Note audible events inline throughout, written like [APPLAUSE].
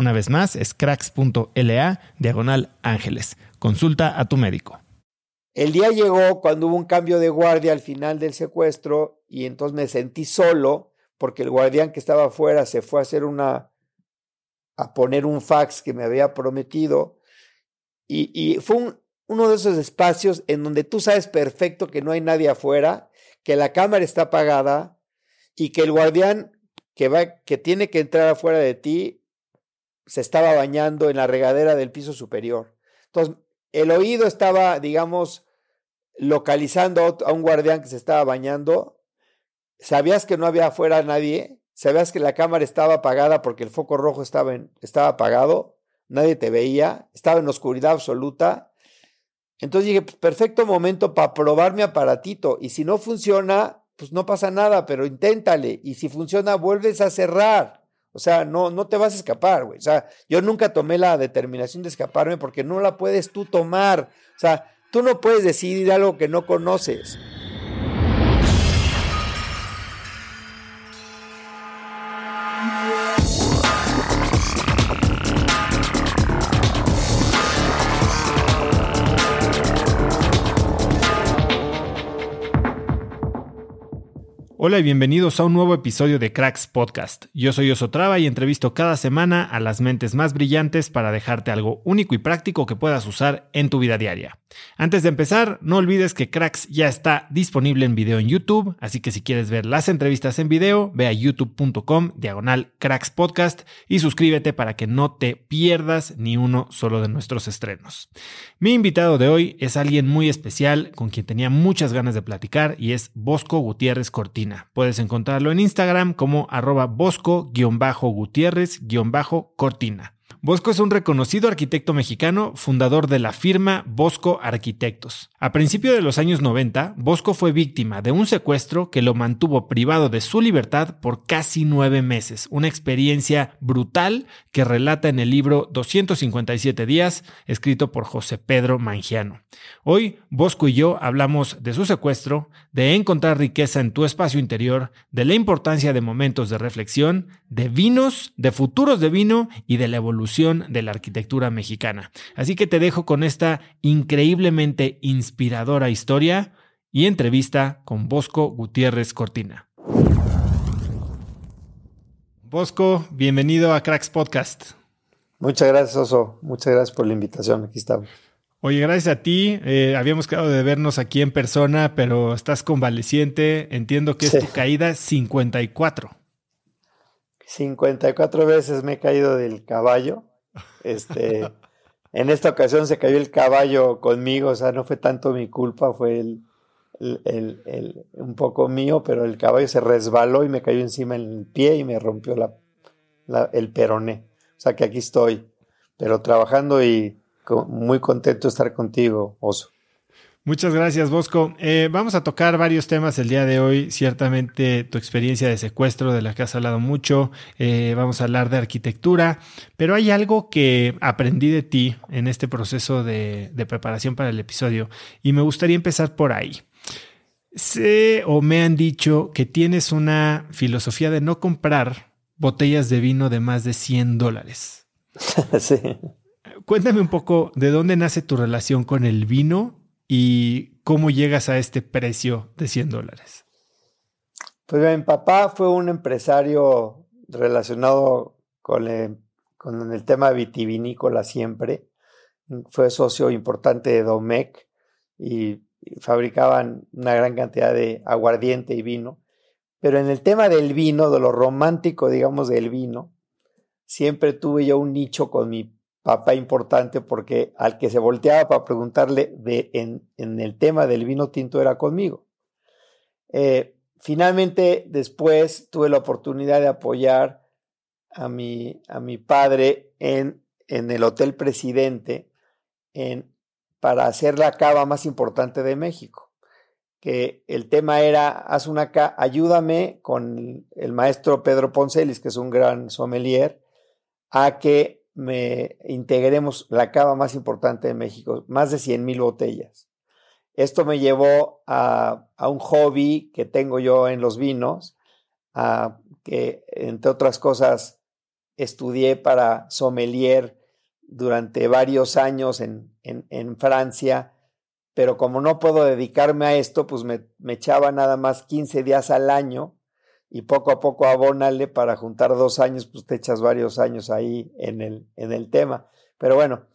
Una vez más, es cracks.la diagonal ángeles. Consulta a tu médico. El día llegó cuando hubo un cambio de guardia al final del secuestro y entonces me sentí solo porque el guardián que estaba afuera se fue a hacer una, a poner un fax que me había prometido y, y fue uno de esos espacios en donde tú sabes perfecto que no hay nadie afuera, que la cámara está apagada y que el guardián que, va, que tiene que entrar afuera de ti se estaba bañando en la regadera del piso superior. Entonces, el oído estaba, digamos, localizando a un guardián que se estaba bañando. Sabías que no había afuera nadie. Sabías que la cámara estaba apagada porque el foco rojo estaba, estaba apagado. Nadie te veía. Estaba en oscuridad absoluta. Entonces dije, pues, perfecto momento para probar mi aparatito. Y si no funciona, pues no pasa nada, pero inténtale. Y si funciona, vuelves a cerrar. O sea, no, no te vas a escapar, güey. O sea, yo nunca tomé la determinación de escaparme porque no la puedes tú tomar. O sea, tú no puedes decidir algo que no conoces. Hola y bienvenidos a un nuevo episodio de Cracks Podcast. Yo soy Osotrava y entrevisto cada semana a las mentes más brillantes para dejarte algo único y práctico que puedas usar en tu vida diaria. Antes de empezar, no olvides que Cracks ya está disponible en video en YouTube, así que si quieres ver las entrevistas en video, ve a youtube.com diagonal Cracks Podcast y suscríbete para que no te pierdas ni uno solo de nuestros estrenos. Mi invitado de hoy es alguien muy especial con quien tenía muchas ganas de platicar y es Bosco Gutiérrez Cortina. Puedes encontrarlo en Instagram como arroba bosco-gutiérrez-cortina. Bosco es un reconocido arquitecto mexicano, fundador de la firma Bosco Arquitectos. A principios de los años 90, Bosco fue víctima de un secuestro que lo mantuvo privado de su libertad por casi nueve meses, una experiencia brutal que relata en el libro 257 días, escrito por José Pedro Mangiano. Hoy, Bosco y yo hablamos de su secuestro, de encontrar riqueza en tu espacio interior, de la importancia de momentos de reflexión, de vinos, de futuros de vino y de la evolución de la arquitectura mexicana. Así que te dejo con esta increíblemente inspiradora historia y entrevista con Bosco Gutiérrez Cortina. Bosco, bienvenido a Cracks Podcast. Muchas gracias, Oso. Muchas gracias por la invitación. Aquí estamos. Oye, gracias a ti. Eh, habíamos quedado de vernos aquí en persona, pero estás convaleciente. Entiendo que es tu caída 54. 54 veces me he caído del caballo. Este, [LAUGHS] en esta ocasión se cayó el caballo conmigo, o sea, no fue tanto mi culpa, fue el, el, un poco mío, pero el caballo se resbaló y me cayó encima en el pie y me rompió la, el peroné. O sea que aquí estoy, pero trabajando y muy contento de estar contigo, Oso. Muchas gracias, Bosco. Eh, vamos a tocar varios temas el día de hoy. Ciertamente tu experiencia de secuestro, de la que has hablado mucho. Eh, vamos a hablar de arquitectura. Pero hay algo que aprendí de ti en este proceso de, de preparación para el episodio y me gustaría empezar por ahí. Sé o me han dicho que tienes una filosofía de no comprar botellas de vino de más de 100 dólares. [LAUGHS] sí. Cuéntame un poco de dónde nace tu relación con el vino y cómo llegas a este precio de 100 dólares. Pues mi papá fue un empresario relacionado con el, con el tema vitivinícola siempre. Fue socio importante de Domec y fabricaban una gran cantidad de aguardiente y vino. Pero en el tema del vino, de lo romántico, digamos, del vino, siempre tuve yo un nicho con mi papá importante porque al que se volteaba para preguntarle de, en, el tema del vino tinto era conmigo. Eh, finalmente, después tuve la oportunidad de apoyar a mi, a mi padre en, en el Hotel Presidente en, para hacer la cava más importante de México. Que el tema era, haz una ayúdame con el maestro Pedro Poncelis, que es un gran sommelier, a que me integremos la cava más importante de México, más de 100 mil botellas. Esto me llevó a, un hobby que tengo yo en los vinos, a, que entre otras cosas estudié para sommelier durante varios años en, Francia, pero como no puedo dedicarme a esto, pues me echaba nada más 15 días al año y poco a poco abónale para juntar dos años, pues te echas varios años ahí en el, en el tema. Pero bueno,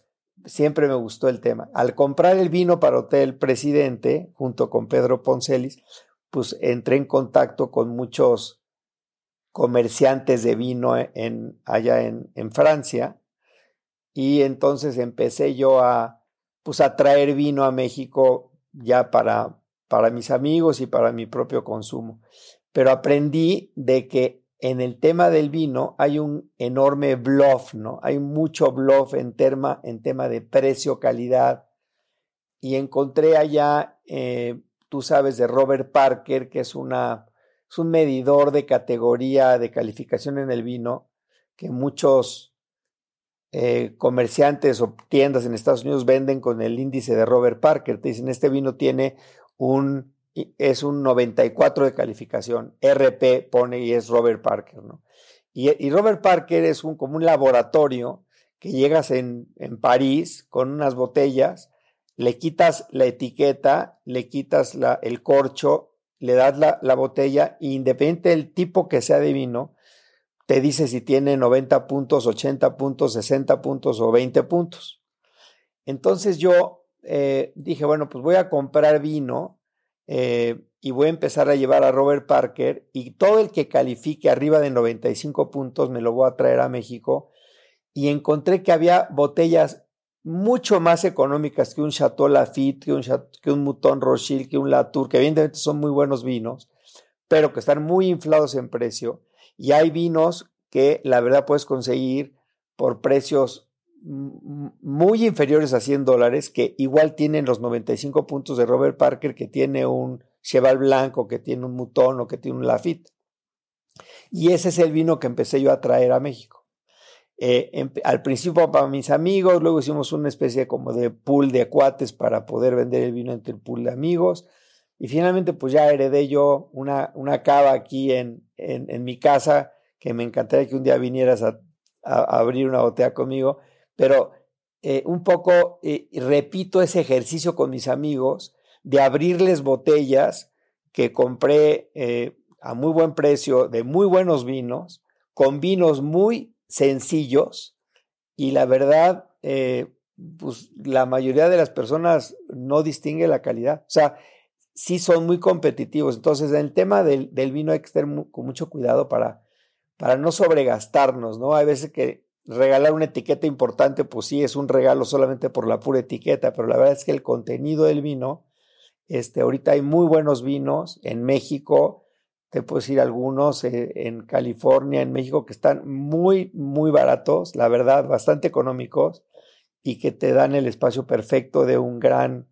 siempre me gustó el tema. Al comprar el vino para Hotel Presidente, junto con Pedro Poncelis, pues entré en contacto con muchos comerciantes de vino en, allá en, en Francia y entonces empecé yo a, pues a traer vino a México ya para, para mis amigos y para mi propio consumo pero aprendí de que en el tema del vino hay un enorme bluff, ¿no? Hay mucho bluff en, tema, en tema de precio, calidad. Y encontré allá, eh, tú sabes, de Robert Parker, que es, una, es un medidor de categoría de calificación en el vino, que muchos eh, comerciantes o tiendas en Estados Unidos venden con el índice de Robert Parker. Te dicen, este vino tiene un es un 94 de calificación. RP pone y es Robert Parker, ¿no? Y, Robert Parker es un, como un laboratorio que llegas en, en, París con unas botellas, le quitas la etiqueta, le quitas la, el corcho, le das la, la botella, e independiente del tipo que sea de vino, te dice si tiene 90 puntos, 80 puntos, 60 puntos o 20 puntos. Entonces yo eh, dije, bueno, pues voy a comprar vino eh, y voy a empezar a llevar a Robert Parker y todo el que califique arriba de 95 puntos me lo voy a traer a México y encontré que había botellas mucho más económicas que un Chateau Lafite, que un, que un Mouton Rothschild, que un Latour, que evidentemente son muy buenos vinos, pero que están muy inflados en precio. Y hay vinos que la verdad puedes conseguir por precios muy inferiores a 100 dólares, que igual tienen los 95 puntos de Robert Parker, que tiene un Cheval Blanco, que tiene un Mutón o que tiene un Lafitte. Y ese es el vino que empecé yo a traer a México. Eh, al principio para mis amigos, luego hicimos una especie como de pool de cuates para poder vender el vino entre el pool de amigos. Y finalmente pues ya heredé yo una, una cava aquí en, en, mi casa, que me encantaría que un día vinieras a abrir una botella conmigo pero eh, un poco eh, repito ese ejercicio con mis amigos de abrirles botellas que compré eh, a muy buen precio de muy buenos vinos, con vinos muy sencillos y la verdad pues la mayoría de las personas no distingue la calidad. O sea, sí son muy competitivos. Entonces, en el tema del, vino hay que estar con mucho cuidado para, para no sobregastarnos, ¿no? Hay veces que regalar una etiqueta importante, pues sí, es un regalo solamente por la pura etiqueta, pero la verdad es que el contenido del vino, este, ahorita hay muy buenos vinos en México, te puedo decir algunos eh, en California, en México, que están muy, muy baratos, la verdad, bastante económicos y que te dan el espacio perfecto de un gran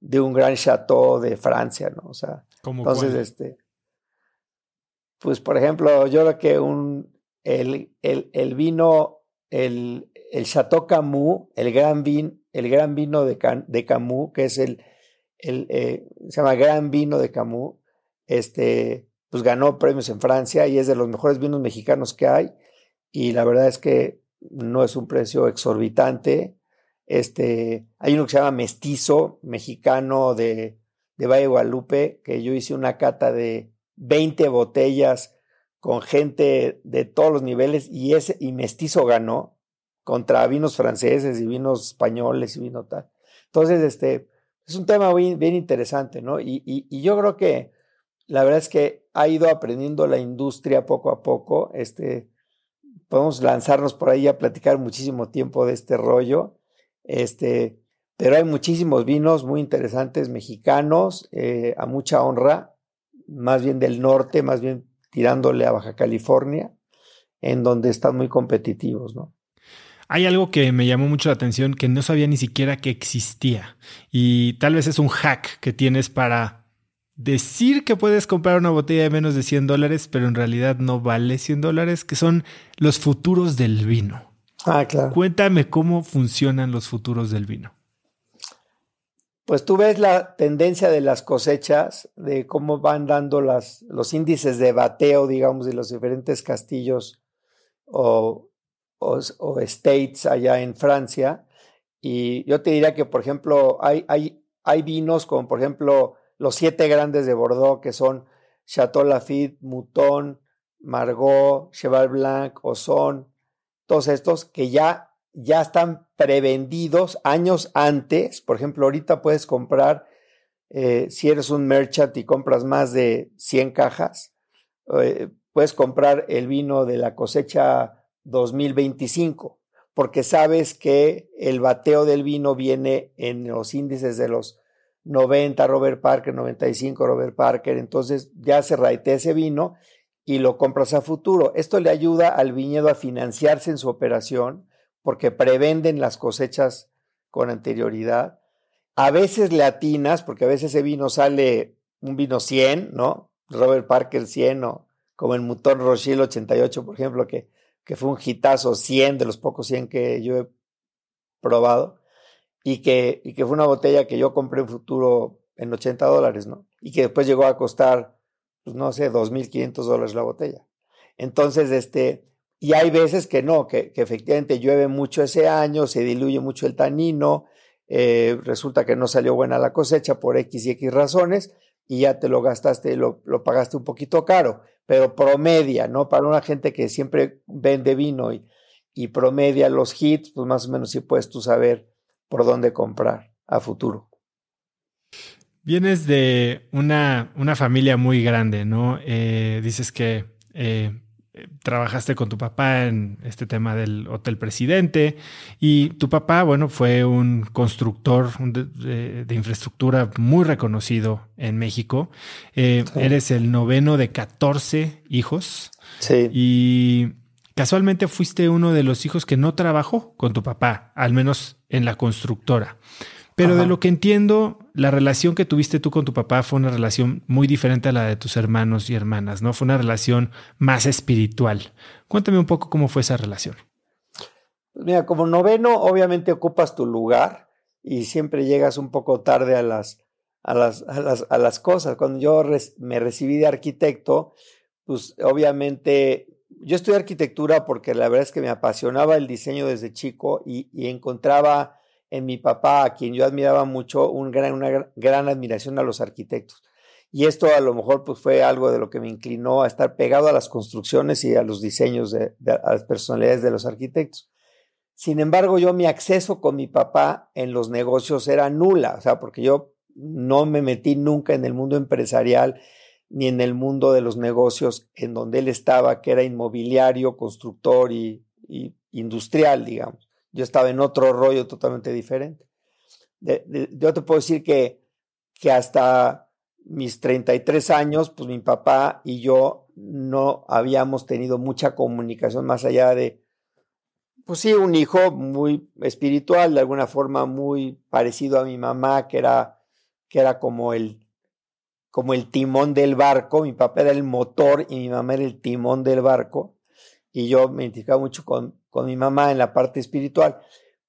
de un gran chateau de Francia, ¿no? O sea, entonces, este, pues por ejemplo, yo creo que un, el, el, el vino, el, el Chateau Camus, el gran, vin, el gran vino de, de Camus, que es el, el eh, se llama Gran Vino de Camus, este, pues ganó premios en Francia y es de los mejores vinos mexicanos que hay. Y la verdad es que no es un precio exorbitante, este, hay uno que se llama Mestizo, mexicano de, de Valle Guadalupe, que yo hice una cata de 20 botellas con gente de todos los niveles y ese y Mestizo ganó contra vinos franceses y vinos españoles y vino tal. Entonces, este, es un tema bien, interesante, ¿no? Y, y, y, yo creo que la verdad es que ha ido aprendiendo la industria poco a poco. Este, podemos lanzarnos por ahí a platicar muchísimo tiempo de este rollo. Este, pero hay muchísimos vinos muy interesantes mexicanos, eh, a mucha honra, más bien del norte, más bien tirándole a Baja California, en donde están muy competitivos, ¿no? Hay algo que me llamó mucho la atención que no sabía ni siquiera que existía y tal vez es un hack que tienes para decir que puedes comprar una botella de menos de 100 dólares, pero en realidad no vale 100 dólares, que son los futuros del vino. Ah, claro. Cuéntame cómo funcionan los futuros del vino. Pues tú ves la tendencia de las cosechas, de cómo van dando los índices de bateo, digamos, de los diferentes castillos o, o, estates allá en Francia. Y yo te diría que, por ejemplo, hay, hay, hay vinos como, por ejemplo, los siete grandes de Bordeaux, que son Chateau Lafite, Mouton, Margot, Cheval Blanc, Ozon, todos estos que ya, ya están prevendidos años antes. Por ejemplo, ahorita puedes comprar, eh, si eres un merchant y compras más de 100 cajas, eh, puedes comprar el vino de la cosecha 2025, porque sabes que el bateo del vino viene en los índices de los 90 Robert Parker, 95 Robert Parker, entonces ya se raite ese vino y lo compras a futuro. Esto le ayuda al viñedo a financiarse en su operación porque prevenden las cosechas con anterioridad. A veces le atinas, porque a veces ese vino sale un vino 100, ¿no? Robert Parker 100 o como el Mouton Rochelle 88, por ejemplo, que, que fue un hitazo 100 de los pocos 100 que yo he probado y que, y que fue una botella que yo compré en futuro en 80 dólares, ¿no? Y que después llegó a costar pues no sé, 2.500 dólares la botella. Entonces, este, y hay veces que no, que, efectivamente llueve mucho ese año, se diluye mucho el tanino, eh, resulta que no salió buena la cosecha por X y X razones y ya te lo gastaste, lo, lo pagaste un poquito caro, pero promedia, ¿no? Para una gente que siempre vende vino y, y promedia los hits, pues más o menos sí puedes tú saber por dónde comprar a futuro. Vienes de una, una familia muy grande, ¿no? Eh, dices que eh, trabajaste con tu papá en este tema del Hotel Presidente y tu papá, bueno, fue un constructor de, infraestructura muy reconocido en México. Eh, eres el noveno de 14 hijos. Sí. Y casualmente fuiste uno de los hijos que no trabajó con tu papá, al menos en la constructora. Pero de lo que entiendo, la relación que tuviste tú con tu papá fue una relación muy diferente a la de tus hermanos y hermanas, ¿no? Fue una relación más espiritual. Cuéntame un poco cómo fue esa relación. Pues mira, como noveno, obviamente ocupas tu lugar y siempre llegas un poco tarde a las, a las, a las, a las cosas. Cuando yo me recibí de arquitecto, pues obviamente yo estudié arquitectura porque la verdad es que me apasionaba el diseño desde chico y, y encontraba en mi papá, a quien yo admiraba mucho, un gran, una gran admiración a los arquitectos. Y esto a lo mejor pues, fue algo de lo que me inclinó a estar pegado a las construcciones y a los diseños de, a las personalidades de los arquitectos. Sin embargo, yo mi acceso con mi papá en los negocios era nula, o sea, porque yo no me metí nunca en el mundo empresarial ni en el mundo de los negocios en donde él estaba, que era inmobiliario, constructor y, industrial, digamos. Yo estaba en otro rollo totalmente diferente. yo te puedo decir que, que hasta mis 33 años, pues mi papá y yo no habíamos tenido mucha comunicación más allá de, pues sí, un hijo muy espiritual, de alguna forma muy parecido a mi mamá, que era, que era como el como el timón del barco, mi papá era el motor y mi mamá era el timón del barco, y yo me identificaba mucho con, con mi mamá en la parte espiritual,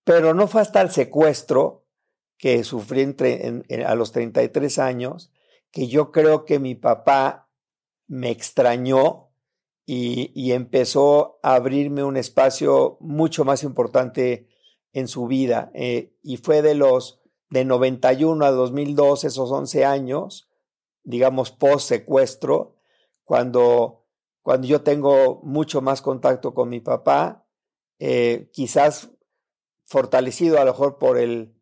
pero no fue hasta el secuestro que sufrí entre, a los 33 años, que yo creo que mi papá me extrañó y, y, empezó a abrirme un espacio mucho más importante en su vida. Eh, y fue de los de 91 a 2002, esos 11 años, digamos, post secuestro, cuando, cuando yo tengo mucho más contacto con mi papá, eh, quizás fortalecido a lo mejor por el,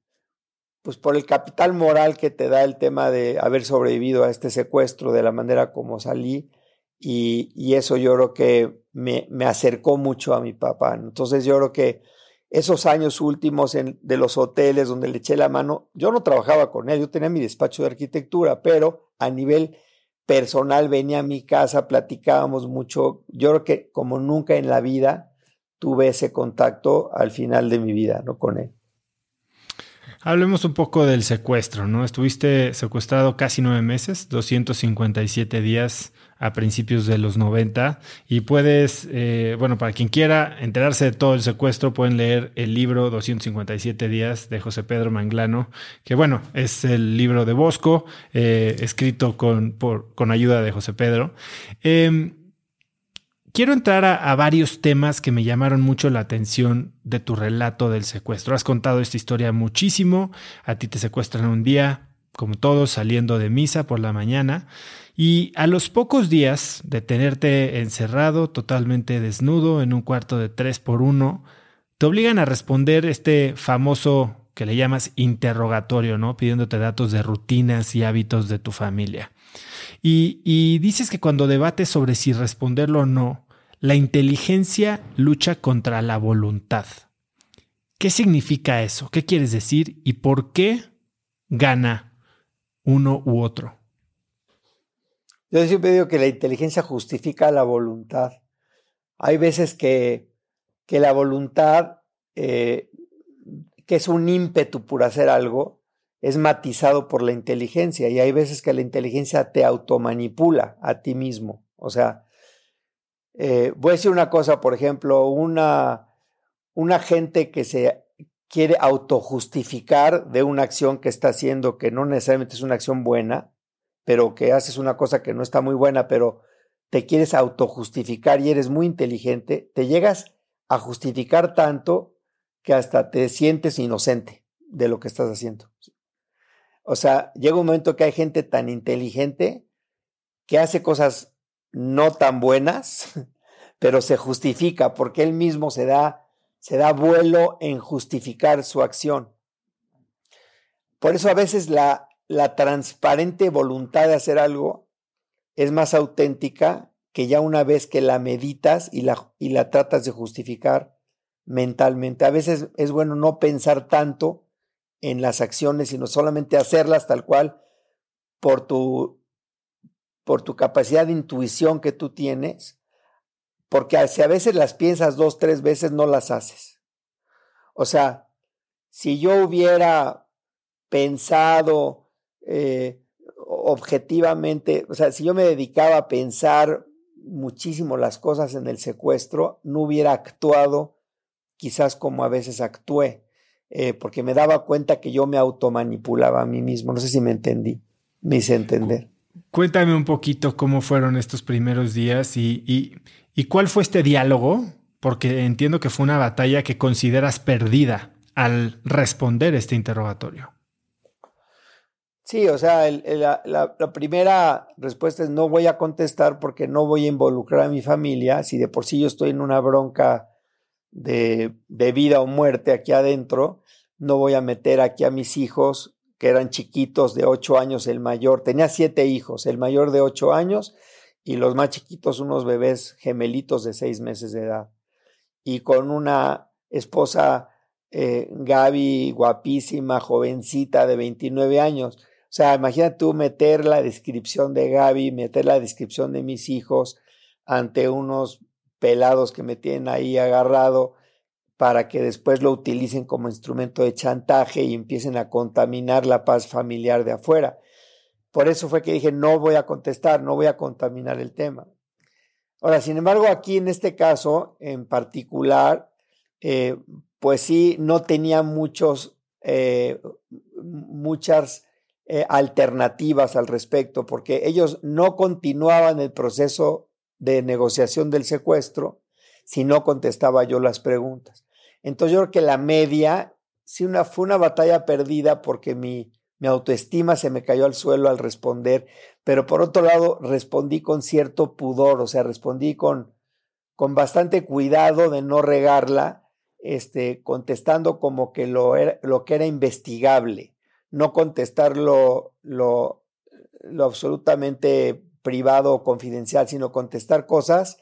pues por el capital moral que te da el tema de haber sobrevivido a este secuestro de la manera como salí, y, y eso yo creo que me, me, acercó mucho a mi papá. Entonces yo creo que esos años últimos en, de los hoteles donde le eché la mano, yo no trabajaba con él, yo tenía mi despacho de arquitectura, pero a nivel personal venía a mi casa, platicábamos mucho. Yo creo que como nunca en la vida tuve ese contacto al final de mi vida, ¿no? Con él. Hablemos un poco del secuestro, ¿no? Estuviste secuestrado casi nueve meses, 257 días a principios de los 90 y puedes, eh, bueno, para quien quiera enterarse de todo el secuestro, pueden leer el libro 257 días de José Pedro Manglano, que bueno, es el libro de Bosco, eh, escrito con, por, con ayuda de José Pedro. Em, Quiero entrar a, varios temas que me llamaron mucho la atención de tu relato del secuestro. Has contado esta historia muchísimo. A ti te secuestran un día, como todos, saliendo de misa por la mañana. Y a los pocos días de tenerte encerrado, totalmente desnudo, en un cuarto de tres por uno, te obligan a responder este famoso que le llamas interrogatorio, ¿no? Pidiéndote datos de rutinas y hábitos de tu familia. Y, dices que cuando debates sobre si responderlo o no, la inteligencia lucha contra la voluntad. ¿Qué significa eso? ¿Qué quieres decir? ¿Y por qué gana uno u otro? Yo siempre digo que la inteligencia justifica la voluntad. Hay veces que, que la voluntad, eh, que es un ímpetu por hacer algo, es matizado por la inteligencia y hay veces que la inteligencia te automanipula a ti mismo. O sea, eh, voy a decir una cosa, por ejemplo, una, una gente que se quiere autojustificar de una acción que está haciendo que no necesariamente es una acción buena, pero que haces una cosa que no está muy buena, pero te quieres autojustificar y eres muy inteligente, te llegas a justificar tanto que hasta te sientes inocente de lo que estás haciendo. O sea, llega un momento que hay gente tan inteligente que hace cosas no tan buenas, [LAUGHS] pero se justifica porque él mismo se da, se da vuelo en justificar su acción. Por eso a veces la, la transparente voluntad de hacer algo es más auténtica que ya una vez que la meditas y la, y la tratas de justificar mentalmente. A veces es bueno no pensar tanto en las acciones, sino solamente hacerlas tal cual por tu, por tu capacidad de intuición que tú tienes, porque si a veces las piensas dos, tres veces, no las haces. O sea, si yo hubiera pensado eh, objetivamente, o sea, si yo me dedicaba a pensar muchísimo las cosas en el secuestro, no hubiera actuado quizás como a veces actué. Eh, porque me daba cuenta que yo me automanipulaba a mí mismo. No sé si me entendí, me hice entender. Cuéntame un poquito cómo fueron estos primeros días y, y, y cuál fue este diálogo, porque entiendo que fue una batalla que consideras perdida al responder este interrogatorio. Sí, o sea, la, la, primera respuesta es no voy a contestar porque no voy a involucrar a mi familia. Si de por sí yo estoy en una bronca de, de vida o muerte aquí adentro, no voy a meter aquí a mis hijos que eran chiquitos de ocho años, el mayor, tenía siete hijos, el mayor de ocho años y los más chiquitos unos bebés gemelitos de seis meses de edad. Y con una esposa eh, Gaby, guapísima, jovencita de 29 años. O sea, imagínate tú meter la descripción de Gaby, meter la descripción de mis hijos ante unos pelados que me tienen ahí agarrado para que después lo utilicen como instrumento de chantaje y empiecen a contaminar la paz familiar de afuera. Por eso fue que dije, no voy a contestar, no voy a contaminar el tema. Ahora, sin embargo, aquí en este caso en particular, eh, pues sí, no tenía muchos, eh, muchas eh, alternativas al respecto, porque ellos no continuaban el proceso de negociación del secuestro si no contestaba yo las preguntas. Entonces yo creo que la media sí una, fue una batalla perdida porque mi, mi autoestima se me cayó al suelo al responder, pero por otro lado respondí con cierto pudor, o sea, respondí con, con bastante cuidado de no regarla, este, contestando como que lo, era, lo que era investigable, no contestar lo, lo, lo absolutamente privado o confidencial, sino contestar cosas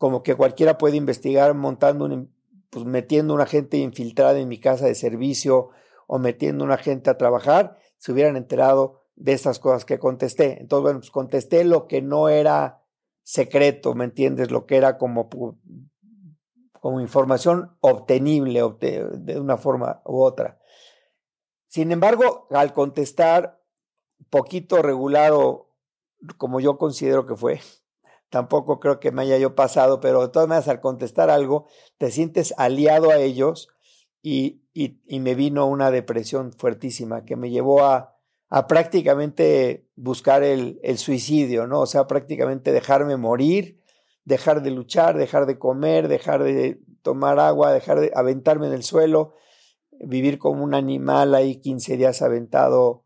como que cualquiera puede investigar montando un, pues metiendo una gente infiltrada en mi casa de servicio o metiendo una gente a trabajar, se hubieran enterado de estas cosas que contesté. Entonces, bueno, pues contesté lo que no era secreto, ¿me entiendes? Lo que era como, como información obtenible de una forma u otra. Sin embargo, al contestar poquito regulado, como yo considero que fue, tampoco creo que me haya yo pasado, pero de todas maneras al contestar algo, te sientes aliado a ellos y, y, me vino una depresión fuertísima que me llevó a, a prácticamente buscar el, el, suicidio, ¿no? O sea, prácticamente dejarme morir, dejar de luchar, dejar de comer, dejar de tomar agua, dejar de aventarme en el suelo, vivir como un animal ahí 15 días aventado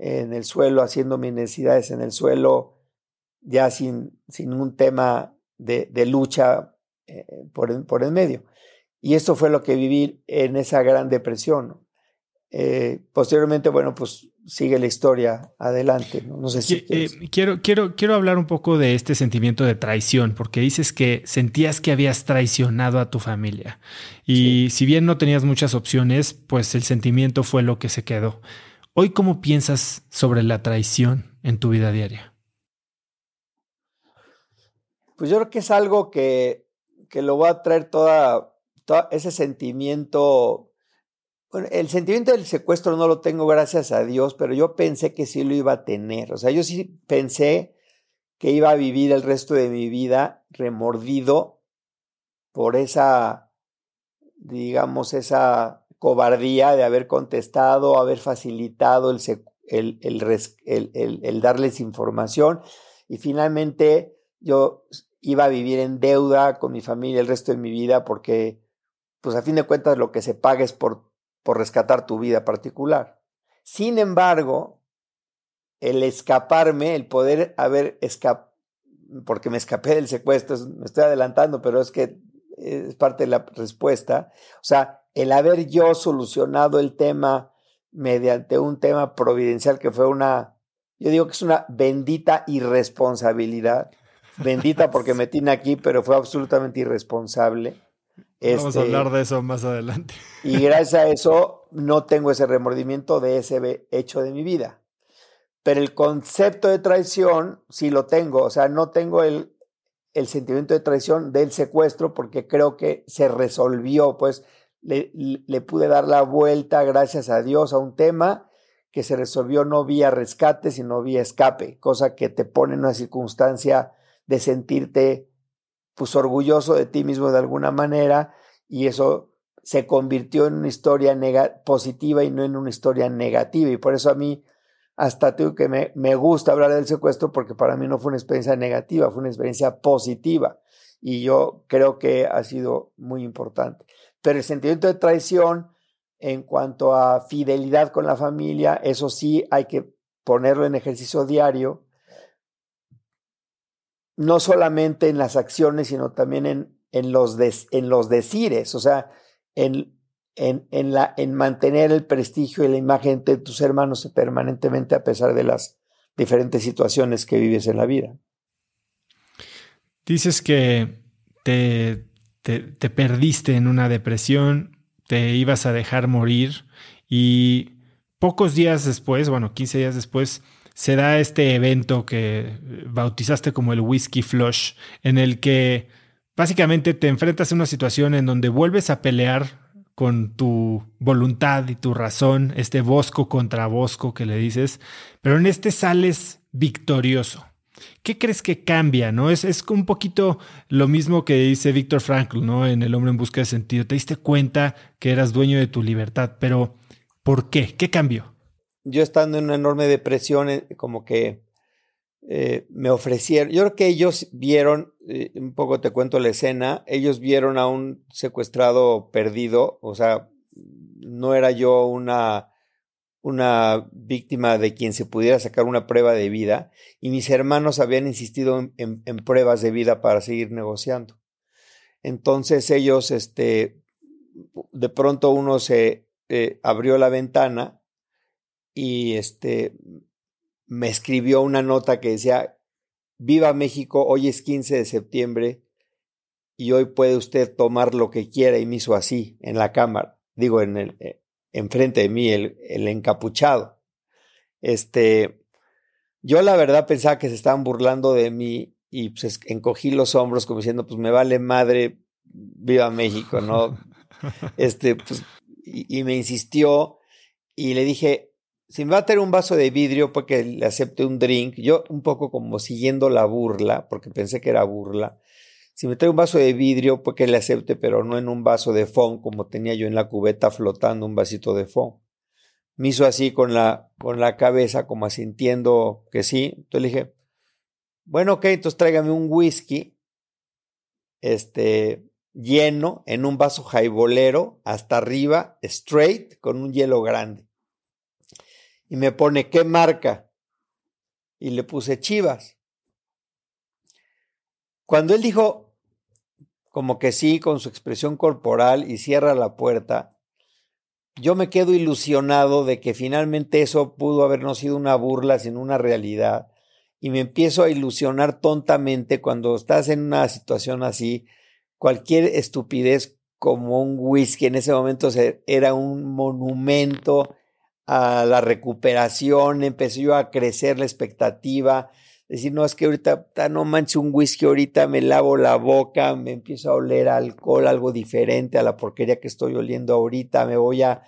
en el suelo, haciendo mis necesidades en el suelo, ya sin, sin un tema de, de lucha eh, por, por el medio. Y esto fue lo que viví en esa gran depresión. Eh, posteriormente, bueno, pues sigue la historia adelante. No, sé si eh, quiero, quiero, quiero hablar un poco de este sentimiento de traición, porque dices que sentías que habías traicionado a tu familia. Y si bien no tenías muchas opciones, pues el sentimiento fue lo que se quedó. Hoy, ¿cómo piensas sobre la traición en tu vida diaria? pues yo creo que es algo que, que lo va a traer toda, ese sentimiento. Bueno, el sentimiento del secuestro no lo tengo, gracias a Dios, pero yo pensé que sí lo iba a tener. O sea, yo sí pensé que iba a vivir el resto de mi vida remordido por esa, digamos, esa cobardía de haber contestado, haber facilitado el, el, darles información y finalmente yo iba a vivir en deuda con mi familia el resto de mi vida porque, pues a fin de cuentas, lo que se paga es por, por rescatar tu vida particular. Sin embargo, el escaparme, el poder haber escapado, porque me escapé del secuestro, me estoy adelantando, pero es que es parte de la respuesta. O sea, el haber yo solucionado el tema mediante un tema providencial que fue una, yo digo que es una bendita irresponsabilidad bendita porque me tiene aquí, pero fue absolutamente irresponsable. Vamos a este, hablar de eso más adelante. Y gracias a eso no tengo ese remordimiento de ese hecho de mi vida. Pero el concepto de traición sí lo tengo, o sea, no tengo el, el sentimiento de traición del secuestro porque creo que se resolvió, pues le, pude dar la vuelta, gracias a Dios, a un tema que se resolvió no vía rescate, sino vía escape, cosa que te pone en una circunstancia de sentirte pues orgulloso de ti mismo de alguna manera y eso se convirtió en una historia positiva y no en una historia negativa y por eso a mí hasta tengo que me, me gusta hablar del secuestro porque para mí no fue una experiencia negativa, fue una experiencia positiva y yo creo que ha sido muy importante. Pero el sentimiento de traición en cuanto a fidelidad con la familia, eso sí hay que ponerlo en ejercicio diario no solamente en las acciones, sino también en, en, los, en los decires, o sea, en, en, en, la, en mantener el prestigio y la imagen de tus hermanos permanentemente a pesar de las diferentes situaciones que vives en la vida. Dices que te, te, te perdiste en una depresión, te ibas a dejar morir y pocos días después, bueno, 15 días después, se da este evento que bautizaste como el Whiskey Flush, en el que básicamente te enfrentas a una situación en donde vuelves a pelear con tu voluntad y tu razón, este bosco contra bosco que le dices, pero en este sales victorioso. ¿Qué crees que cambia? ¿No? Es, es un poquito lo mismo que dice Víctor Frankl, ¿no? En El hombre en busca de sentido. Te diste cuenta que eras dueño de tu libertad, pero ¿por qué? ¿Qué cambió? Yo estando en una enorme depresión, eh, como que eh, me ofrecieron, yo creo que ellos vieron, eh, un poco te cuento la escena, ellos vieron a un secuestrado perdido, o sea, no era yo una, una víctima de quien se pudiera sacar una prueba de vida, y mis hermanos habían insistido en, pruebas de vida para seguir negociando. Entonces ellos, este, de pronto uno se eh, abrió la ventana y este, me escribió una nota que decía, Viva México, hoy es 15 de septiembre y hoy puede usted tomar lo que quiera y me hizo así en la cámara, digo, en el, eh, enfrente de mí, el, el encapuchado. Este, yo la verdad pensaba que se estaban burlando de mí y pues encogí los hombros como diciendo, pues me vale madre, viva México, ¿no? [LAUGHS] Este, pues, y me insistió y le dije, si me va a tener un vaso de vidrio porque le acepte un drink, yo un poco como siguiendo la burla, porque pensé que era burla. Si me trae un vaso de vidrio, pues que le acepte, pero no en un vaso de fond, como tenía yo en la cubeta flotando un vasito de fond. Me hizo así con la, con la cabeza, como asintiendo que sí. Entonces le dije, bueno, ok, entonces tráigame un whisky, este, lleno, en un vaso jaibolero, hasta arriba, straight, con un hielo grande y me pone, ¿qué marca? Y le puse Chivas. Cuando él dijo como que sí, con su expresión corporal y cierra la puerta, yo me quedo ilusionado de que finalmente eso pudo haber no sido una burla, sino una realidad. Y me empiezo a ilusionar tontamente cuando estás en una situación así, cualquier estupidez como un whisky en ese momento era un monumento a la recuperación, empezó a crecer la expectativa, decir, no, es que ahorita no manches un whisky, ahorita me lavo la boca, me empiezo a oler alcohol, algo diferente a la porquería que estoy oliendo ahorita, me voy a,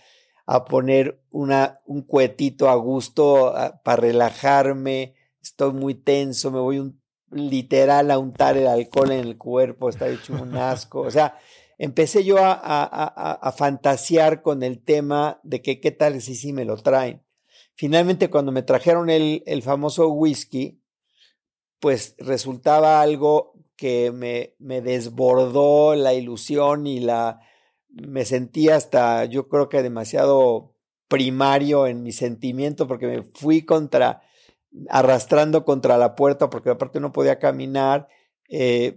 a poner una, un cuetito a gusto para relajarme, estoy muy tenso, me voy literal a untar el alcohol en el cuerpo, está hecho un asco, o sea, empecé yo a, a, fantasear con el tema de que qué tal si sí me lo traen. Finalmente, cuando me trajeron el, el famoso whisky, pues resultaba algo que me, me desbordó la ilusión y la me sentí hasta yo creo que demasiado primario en mi sentimiento porque me fui contra arrastrando contra la puerta porque aparte no podía caminar eh,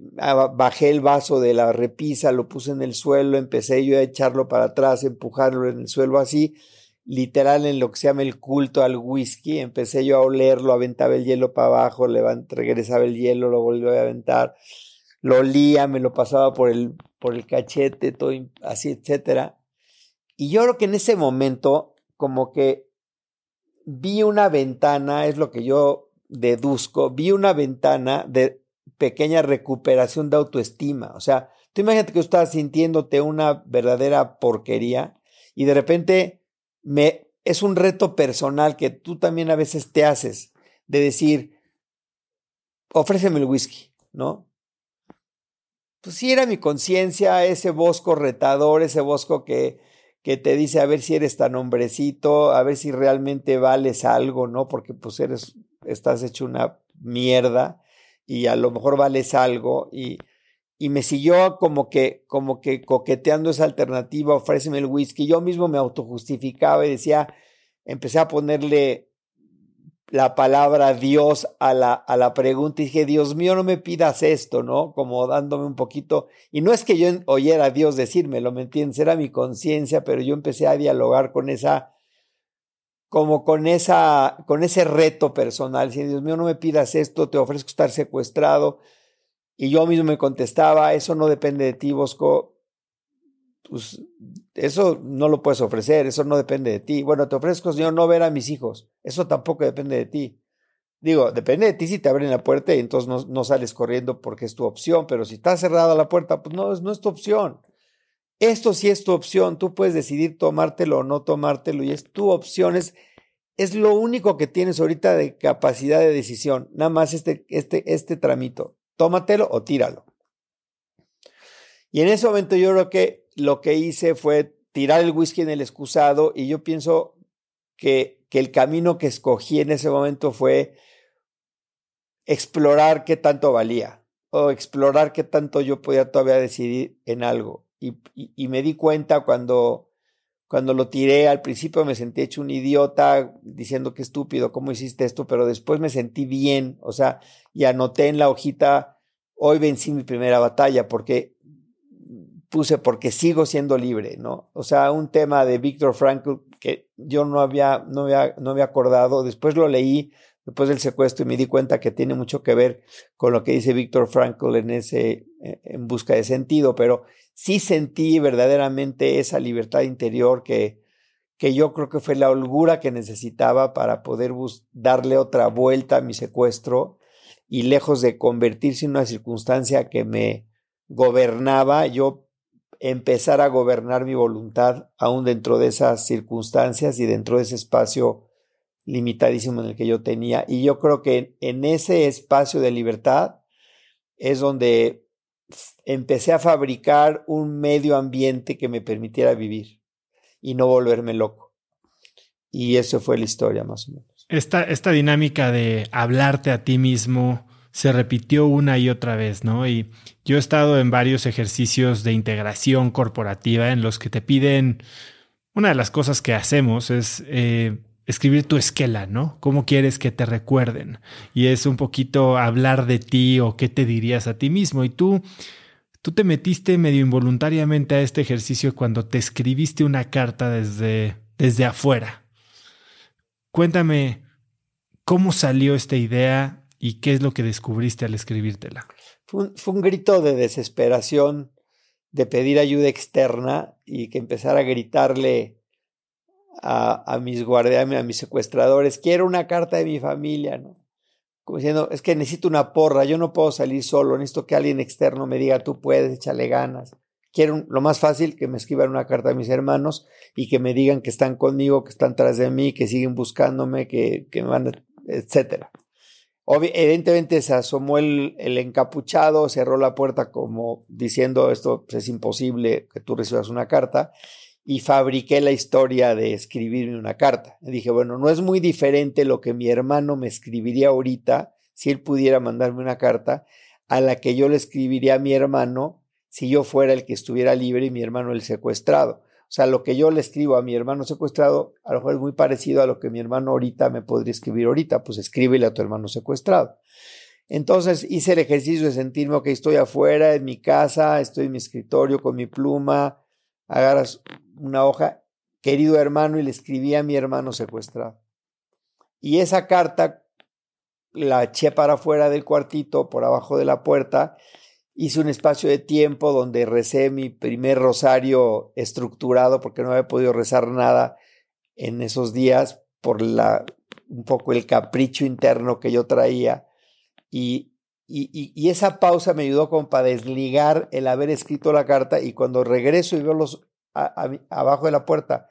bajé el vaso de la repisa, lo puse en el suelo, empecé yo a echarlo para atrás, empujarlo en el suelo así, literal en lo que se llama el culto al whisky, empecé yo a olerlo, aventaba el hielo para abajo, regresaba el hielo, lo volví a aventar, lo olía, me lo pasaba por el, por el cachete, todo así, etcétera. Y yo creo que en ese momento, como que vi una ventana, es lo que yo deduzco, vi una ventana de pequeña recuperación de autoestima. O sea, tú imagínate que estás sintiéndote una verdadera porquería y de repente es un reto personal que tú también a veces te haces de decir, ofréceme el whisky, ¿no? Pues sí era mi conciencia, ese bosco retador, ese bosco que, que te dice a ver si eres tan hombrecito, a ver si realmente vales algo, ¿no? Porque pues eres, estás hecho una mierda y a lo mejor vales algo y, y me siguió como que, como que coqueteando esa alternativa, ofréceme el whisky. Yo mismo me autojustificaba y decía, empecé a ponerle la palabra Dios a la, a la pregunta y dije, Dios mío, no me pidas esto, ¿no? Como dándome un poquito. Y no es que yo oyera a Dios decírmelo, ¿me entiendes? Era mi conciencia, pero yo empecé a dialogar con esa, como con esa, con ese reto personal. Si Dios mío, no me pidas esto, te ofrezco estar secuestrado. Y yo mismo me contestaba, eso no depende de ti, Bosco. Pues eso no lo puedes ofrecer, eso no depende de ti. Bueno, te ofrezco, Señor, no ver a mis hijos. Eso tampoco depende de ti. Digo, depende de ti si te abren la puerta y entonces no, no sales corriendo porque es tu opción, pero si está cerrada la puerta, pues no, no es tu opción. Esto sí es tu opción, tú puedes decidir tomártelo o no tomártelo y es tu opción, es, es lo único que tienes ahorita de capacidad de decisión, nada más este, este, este tramito, tómatelo o tíralo. Y en ese momento yo creo que lo que hice fue tirar el whisky en el excusado y yo pienso que, que el camino que escogí en ese momento fue explorar qué tanto valía o explorar qué tanto yo podía todavía decidir en algo. Y, y, me di cuenta cuando, cuando lo tiré, al principio me sentí hecho un idiota diciendo que estúpido, ¿cómo hiciste esto? Pero después me sentí bien, o sea, y anoté en la hojita, hoy vencí mi primera batalla, porque puse porque sigo siendo libre, ¿no? O sea, un tema de Víctor Frankl que yo no había, no había, no había acordado, después lo leí después del secuestro y me di cuenta que tiene mucho que ver con lo que dice Víctor Frankl en ese, eh, en busca de sentido, pero sí sentí verdaderamente esa libertad interior que, que yo creo que fue la holgura que necesitaba para poder darle otra vuelta a mi secuestro y lejos de convertirse en una circunstancia que me gobernaba, yo empezar a gobernar mi voluntad aún dentro de esas circunstancias y dentro de ese espacio limitadísimo en el que yo tenía. Y yo creo que en ese espacio de libertad es donde empecé a fabricar un medio ambiente que me permitiera vivir y no volverme loco. Y eso fue la historia más o menos. Esta, esta dinámica de hablarte a ti mismo, se repitió una y otra vez, ¿no? Y yo he estado en varios ejercicios de integración corporativa en los que te piden, una de las cosas que hacemos es eh, escribir tu esquela, ¿no? ¿Cómo quieres que te recuerden? Y es un poquito hablar de ti o qué te dirías a ti mismo. Y tú, tú te metiste medio involuntariamente a este ejercicio cuando te escribiste una carta desde, desde afuera. Cuéntame, ¿cómo salió esta idea? ¿Y qué es lo que descubriste al escribírtela? Fue un, grito de desesperación, de pedir ayuda externa y que empezara a gritarle a, mis guardianes, a mis secuestradores, quiero una carta de mi familia, ¿no? Como diciendo, es que necesito una porra, yo no puedo salir solo, necesito que alguien externo me diga, tú puedes, échale ganas. Quiero lo más fácil que me escriban una carta a mis hermanos y que me digan que están conmigo, que están tras de mí, que siguen buscándome, que, que me van, etcétera evidentemente se asomó el, encapuchado, cerró la puerta como diciendo esto es imposible que tú recibas una carta y fabriqué la historia de escribirme una carta. dije, bueno, no es muy diferente lo que mi hermano me escribiría ahorita si él pudiera mandarme una carta a la que yo le escribiría a mi hermano si yo fuera el que estuviera libre y mi hermano el secuestrado. O sea, lo que yo le escribo a mi hermano secuestrado, a lo mejor es muy parecido a lo que mi hermano ahorita me podría escribir ahorita, pues escríbele a tu hermano secuestrado. Entonces hice el ejercicio de sentirme que estoy afuera, en mi casa, estoy en mi escritorio con mi pluma, agarras una hoja, querido hermano, y le escribí a mi hermano secuestrado. Y esa carta la eché para afuera del cuartito, por abajo de la puerta, hice un espacio de tiempo donde recé mi primer rosario estructurado porque no había podido rezar nada en esos días por la un poco el capricho interno que yo traía y, y, esa pausa me ayudó como para desligar el haber escrito la carta y cuando regreso y veo los abajo de la puerta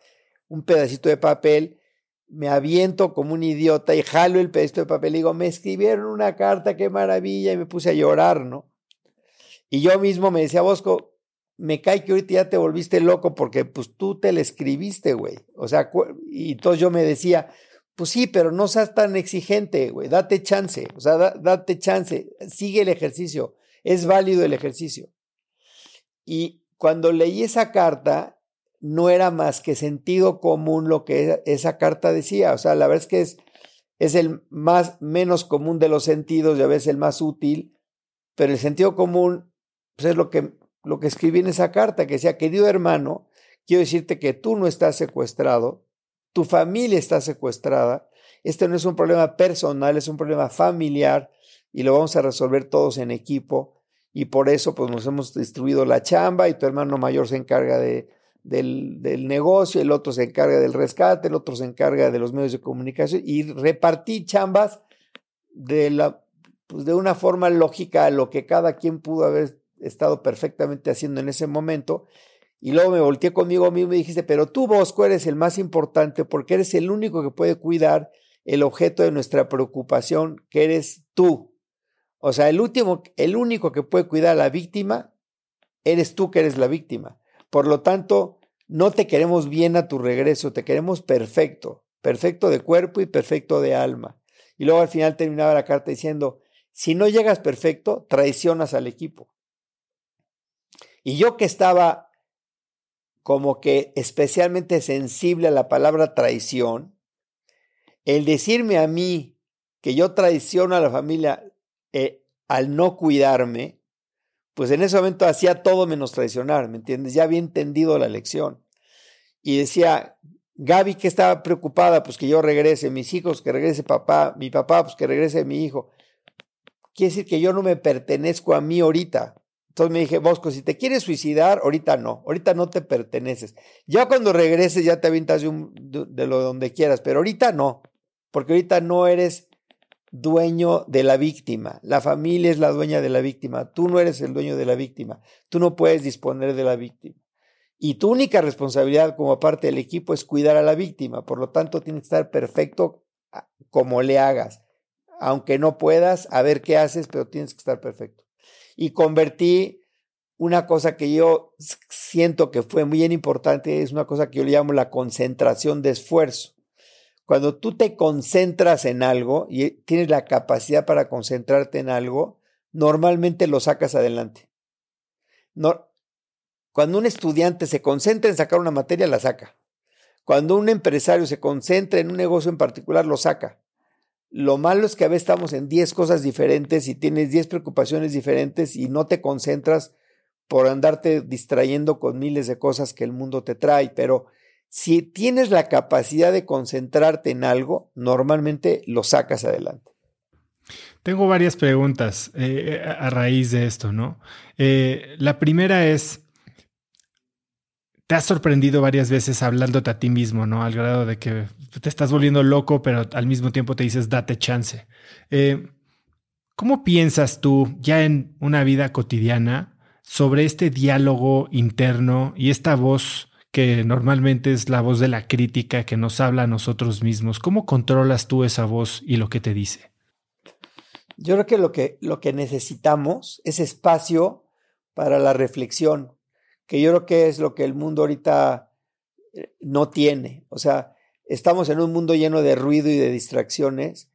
un pedacito de papel me aviento como un idiota y jalo el pedacito de papel y digo me escribieron una carta qué maravilla y me puse a llorar no y yo mismo me decía, Bosco, me cae que ahorita ya te volviste loco porque pues tú te le escribiste, güey. O sea, y entonces yo me decía, pues sí, pero no seas tan exigente, güey, date chance, o sea, date chance, sigue el ejercicio, es válido el ejercicio. Y cuando leí esa carta, no era más que sentido común lo que esa carta decía, o sea, la verdad es que es, es el más menos común de los sentidos y a veces el más útil, pero el sentido común pues, es lo que, lo que escribí en esa carta, que decía, querido hermano, quiero decirte que tú no estás secuestrado, tu familia está secuestrada, este no es un problema personal, es un problema familiar y lo vamos a resolver todos en equipo y por eso pues nos hemos distribuido la chamba y tu hermano mayor se encarga de, del, del, negocio, el otro se encarga del rescate, el otro se encarga de los medios de comunicación y repartí chambas de, la, pues de una forma lógica a lo que cada quien pudo haber estado perfectamente haciendo en ese momento. Y luego me volteé conmigo mismo y dijiste, pero tú, Bosco, eres el más importante porque eres el único que puede cuidar el objeto de nuestra preocupación, que eres tú. O sea, el último, el único que puede cuidar a la víctima, eres tú que eres la víctima. Por lo tanto, no te queremos bien a tu regreso, te queremos perfecto, perfecto de cuerpo y perfecto de alma. Y luego al final terminaba la carta diciendo, si no llegas perfecto, traicionas al equipo. Y yo que estaba como que especialmente sensible a la palabra traición, el decirme a mí que yo traiciono a la familia eh, al no cuidarme, pues en ese momento hacía todo menos traicionar, ¿me entiendes? Ya había entendido la lección. Y decía, Gaby que estaba preocupada, pues que yo regrese, mis hijos, que regrese papá, mi papá, pues que regrese mi hijo. Quiere decir que yo no me pertenezco a mí ahorita. Entonces me dije, Bosco, si te quieres suicidar, ahorita no, ahorita no te perteneces. Ya cuando regreses ya te avientas de, de lo donde quieras, pero ahorita no, porque ahorita no eres dueño de la víctima. La familia es la dueña de la víctima. Tú no eres el dueño de la víctima. Tú no puedes disponer de la víctima. Y tu única responsabilidad como parte del equipo es cuidar a la víctima. Por lo tanto, tienes que estar perfecto ah, como le hagas. Aunque no puedas, a ver qué haces, pero tienes que estar perfecto. Y convertí una cosa que yo siento que fue muy importante, es una cosa que yo le llamo la concentración de esfuerzo. Cuando tú te concentras en algo y tienes la capacidad para concentrarte en algo, normalmente lo sacas adelante. No, cuando un estudiante se concentra en sacar una materia, la saca. Cuando un empresario se concentra en un negocio en particular, lo saca. Lo malo es que a veces estamos en 10 cosas diferentes y tienes 10 preocupaciones diferentes y no te concentras por andarte distrayendo con miles de cosas que el mundo te trae, pero si tienes la capacidad de concentrarte en algo, normalmente lo sacas adelante. Tengo varias preguntas eh, a raíz de esto, ¿no? Eh, la primera es, te has sorprendido varias veces hablándote a ti mismo, ¿no? Al grado de que te estás volviendo loco, pero al mismo tiempo te dices, date chance. Eh, ¿Cómo piensas tú ya en una vida cotidiana sobre este diálogo interno y esta voz? Que normalmente es la voz de la crítica que nos habla a nosotros mismos. ¿Cómo controlas tú esa voz y lo que te dice? Yo creo que lo que, lo que necesitamos es espacio para la reflexión, que yo creo que es lo que el mundo ahorita eh, no tiene. O sea, estamos en un mundo lleno de ruido y de distracciones,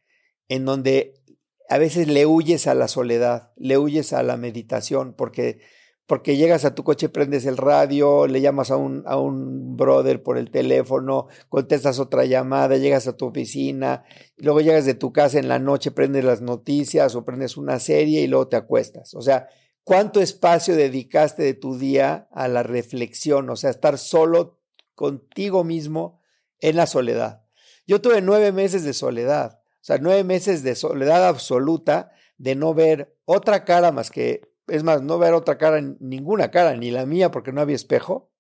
en donde a veces le huyes a la soledad, le huyes a la meditación, porque porque llegas a tu coche, prendes el radio, le llamas a un, a un brother por el teléfono, contestas otra llamada, llegas a tu oficina, luego llegas de tu casa en la noche, prendes las noticias o prendes una serie y luego te acuestas. O sea, ¿cuánto espacio dedicaste de tu día a la reflexión? O sea, estar solo contigo mismo en la soledad. Yo tuve nueve meses de soledad, o sea, nueve meses de soledad absoluta, de no ver otra cara más que es más, no ver otra cara, ninguna cara, ni la mía porque no había espejo,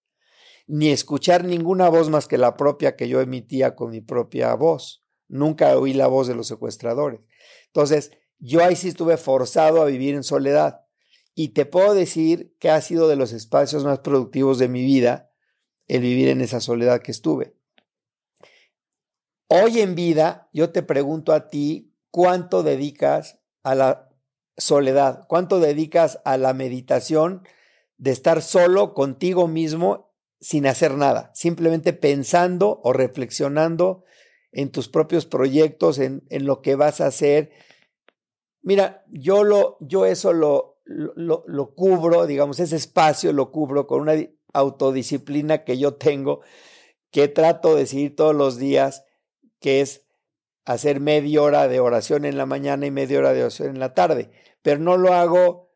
ni escuchar ninguna voz más que la propia que yo emitía con mi propia voz. Nunca oí la voz de los secuestradores. Entonces, yo ahí sí estuve forzado a vivir en soledad. Y te puedo decir que ha sido de los espacios más productivos de mi vida el vivir en esa soledad que estuve. Hoy en vida, yo te pregunto a ti, ¿cuánto dedicas a la soledad? ¿Cuánto dedicas a la meditación de estar solo contigo mismo sin hacer nada? Simplemente pensando o reflexionando en tus propios proyectos, en, en lo que vas a hacer. Mira, yo, lo, yo eso lo, lo, lo cubro, digamos, ese espacio lo cubro con una autodisciplina que yo tengo, que trato de seguir todos los días, que es hacer media hora de oración en la mañana y media hora de oración en la tarde, pero no lo hago,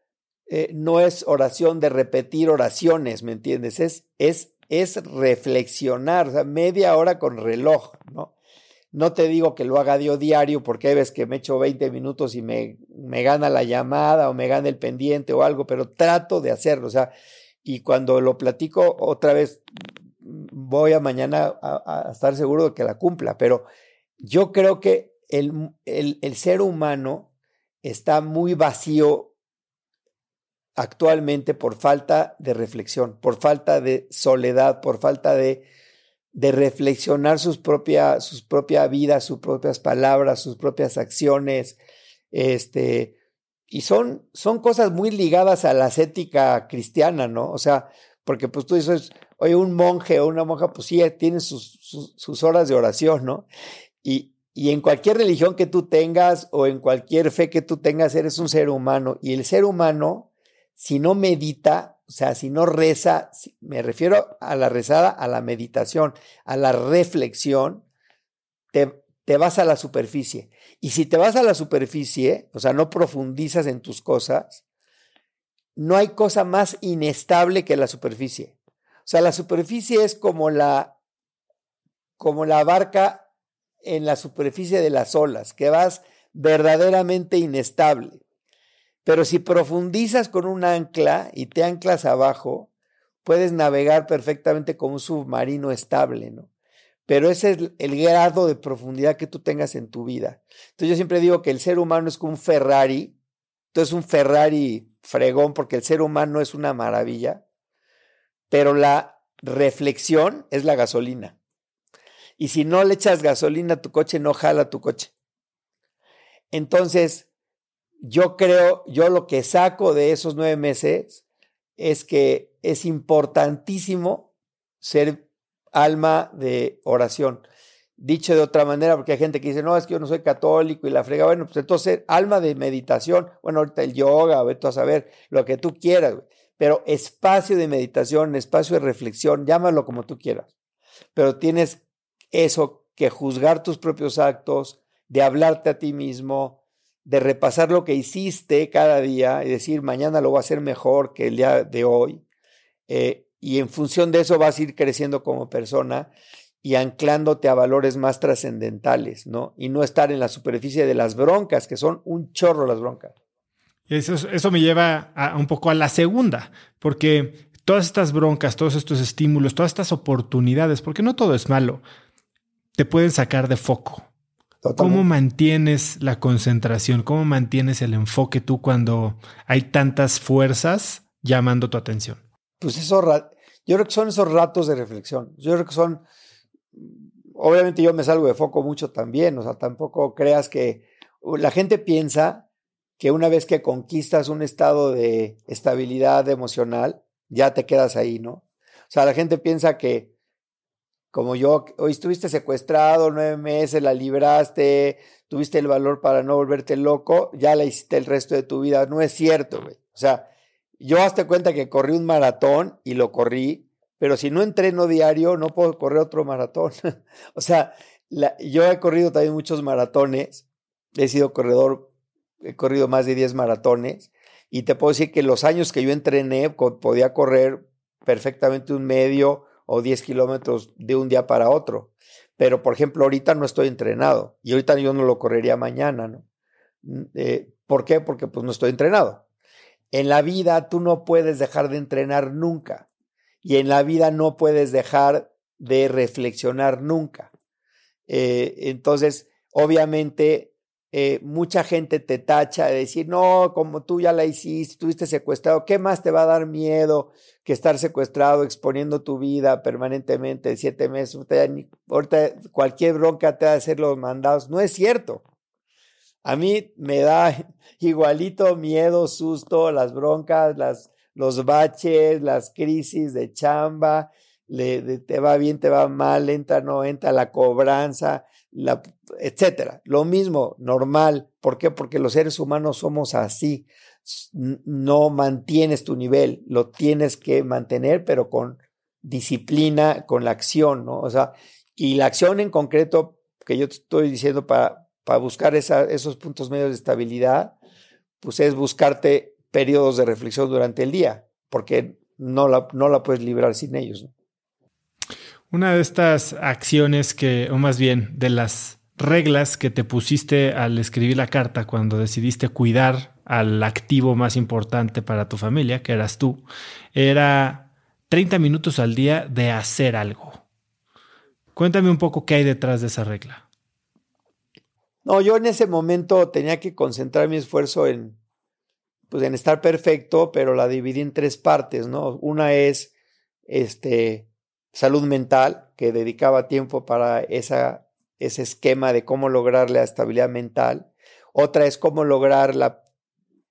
eh, no es oración de repetir oraciones, ¿me entiendes? Es, es, es reflexionar, o sea, media hora con reloj, ¿no? No te digo que lo haga diario porque hay veces que me echo 20 minutos y me, me gana la llamada o me gana el pendiente o algo, pero trato de hacerlo, o sea, y cuando lo platico otra vez voy a mañana a, estar seguro de que la cumpla, pero yo creo que el, el, ser humano está muy vacío actualmente por falta de reflexión, por falta de soledad, por falta de, de reflexionar sus propias sus propia vida, sus propias palabras, sus propias acciones, este, y son, son cosas muy ligadas a la ética cristiana, ¿no? O sea, porque pues tú dices, oye, un monje o una monja, pues sí, tiene sus, sus, horas de oración, ¿no? Y, y en cualquier religión que tú tengas o en cualquier fe que tú tengas, eres un ser humano. Y el ser humano, si no medita, o sea, si no reza, me refiero a la rezada, a la meditación, a la reflexión, te, te vas a la superficie. Y si te vas a la superficie, o sea, no profundizas en tus cosas, no hay cosa más inestable que la superficie. O sea, la superficie es como la, como la barca en la superficie de las olas, que vas verdaderamente inestable. Pero si profundizas con un ancla y te anclas abajo, puedes navegar perfectamente como un submarino estable, ¿no? Pero ese es el grado de profundidad que tú tengas en tu vida. Entonces yo siempre digo que el ser humano es como un Ferrari. Entonces un Ferrari fregón porque el ser humano es una maravilla, pero la reflexión es la gasolina. Y si no le echas gasolina a tu coche, no jala tu coche. Entonces, yo creo, yo lo que saco de esos nueve meses es que es importantísimo ser alma de oración. Dicho de otra manera, porque hay gente que dice, no, es que yo no soy católico y la frega. Bueno, pues entonces, alma de meditación. Bueno, ahorita el yoga, vete a saber lo que tú quieras, pero espacio de meditación, espacio de reflexión, llámalo como tú quieras. Pero tienes eso que juzgar tus propios actos, de hablarte a ti mismo, de repasar lo que hiciste cada día y decir, mañana lo voy a hacer mejor que el día de hoy. Eh, y en función de eso vas a ir creciendo como persona y anclándote a valores más trascendentales, ¿no? Y no estar en la superficie de las broncas, que son un chorro las broncas. Eso, eso me lleva a, un poco a la segunda, porque todas estas broncas, todos estos estímulos, todas estas oportunidades, porque no todo es malo, te pueden sacar de foco. ¿Cómo mantienes la concentración? ¿Cómo mantienes el enfoque tú cuando hay tantas fuerzas llamando tu atención? Pues eso, yo creo que son esos ratos de reflexión. Yo creo que son obviamente yo me salgo de foco mucho también, o sea, tampoco creas que la gente piensa que una vez que conquistas un estado de estabilidad emocional, ya te quedas ahí, ¿no? O sea, la gente piensa que como yo, hoy estuviste secuestrado nueve meses, la libraste, tuviste el valor para no volverte loco, ya la hiciste el resto de tu vida. No es cierto, güey. O sea, yo hazte cuenta que corrí un maratón y lo corrí pero si no entreno diario, no puedo correr otro maratón. [LAUGHS] o sea, yo he corrido también muchos maratones, he sido corredor, he corrido más de 10 maratones, y te puedo decir que los años que yo entrené, podía correr perfectamente un medio o 10 kilómetros de un día para otro. Pero, por ejemplo, ahorita no estoy entrenado y ahorita yo no lo correría mañana, ¿no? Mm, eh, ¿Por qué? Porque pues no estoy entrenado. En la vida tú no puedes dejar de entrenar nunca y en la vida no puedes dejar de reflexionar nunca. Eh, entonces, obviamente, eh, mucha gente te tacha de decir, no, como tú ya la hiciste, estuviste secuestrado, ¿qué más te va a dar miedo que estar secuestrado, exponiendo tu vida permanentemente siete meses? Ahorita, cualquier bronca te va a hacer los mandados. No es cierto. A mí me da [LAUGHS] igualito miedo, susto, las broncas, las los baches, las crisis de chamba, le, te va bien, te va mal, entra, no entra la cobranza, etcétera. Lo mismo, normal. ¿Por qué? Porque los seres humanos somos así. No mantienes tu nivel, lo tienes que mantener, pero con disciplina, con la acción, ¿no? O sea, y la acción en concreto que yo te estoy diciendo para, para buscar esos puntos medios de estabilidad, pues es buscarte periodos de reflexión durante el día, porque no la, no la puedes librar sin ellos. Una de estas acciones que, o más bien, de las reglas que te pusiste al escribir la carta cuando decidiste cuidar al activo más importante para tu familia, que eras tú, era 30 minutos al día de hacer algo. Cuéntame un poco qué hay detrás de esa regla. No, yo en ese momento tenía que concentrar mi esfuerzo en, pues en estar perfecto, pero la dividí en tres partes, ¿no? Una es este, salud mental, que dedicaba tiempo para esa, ese esquema de cómo lograr la estabilidad mental. Otra es cómo lograr la,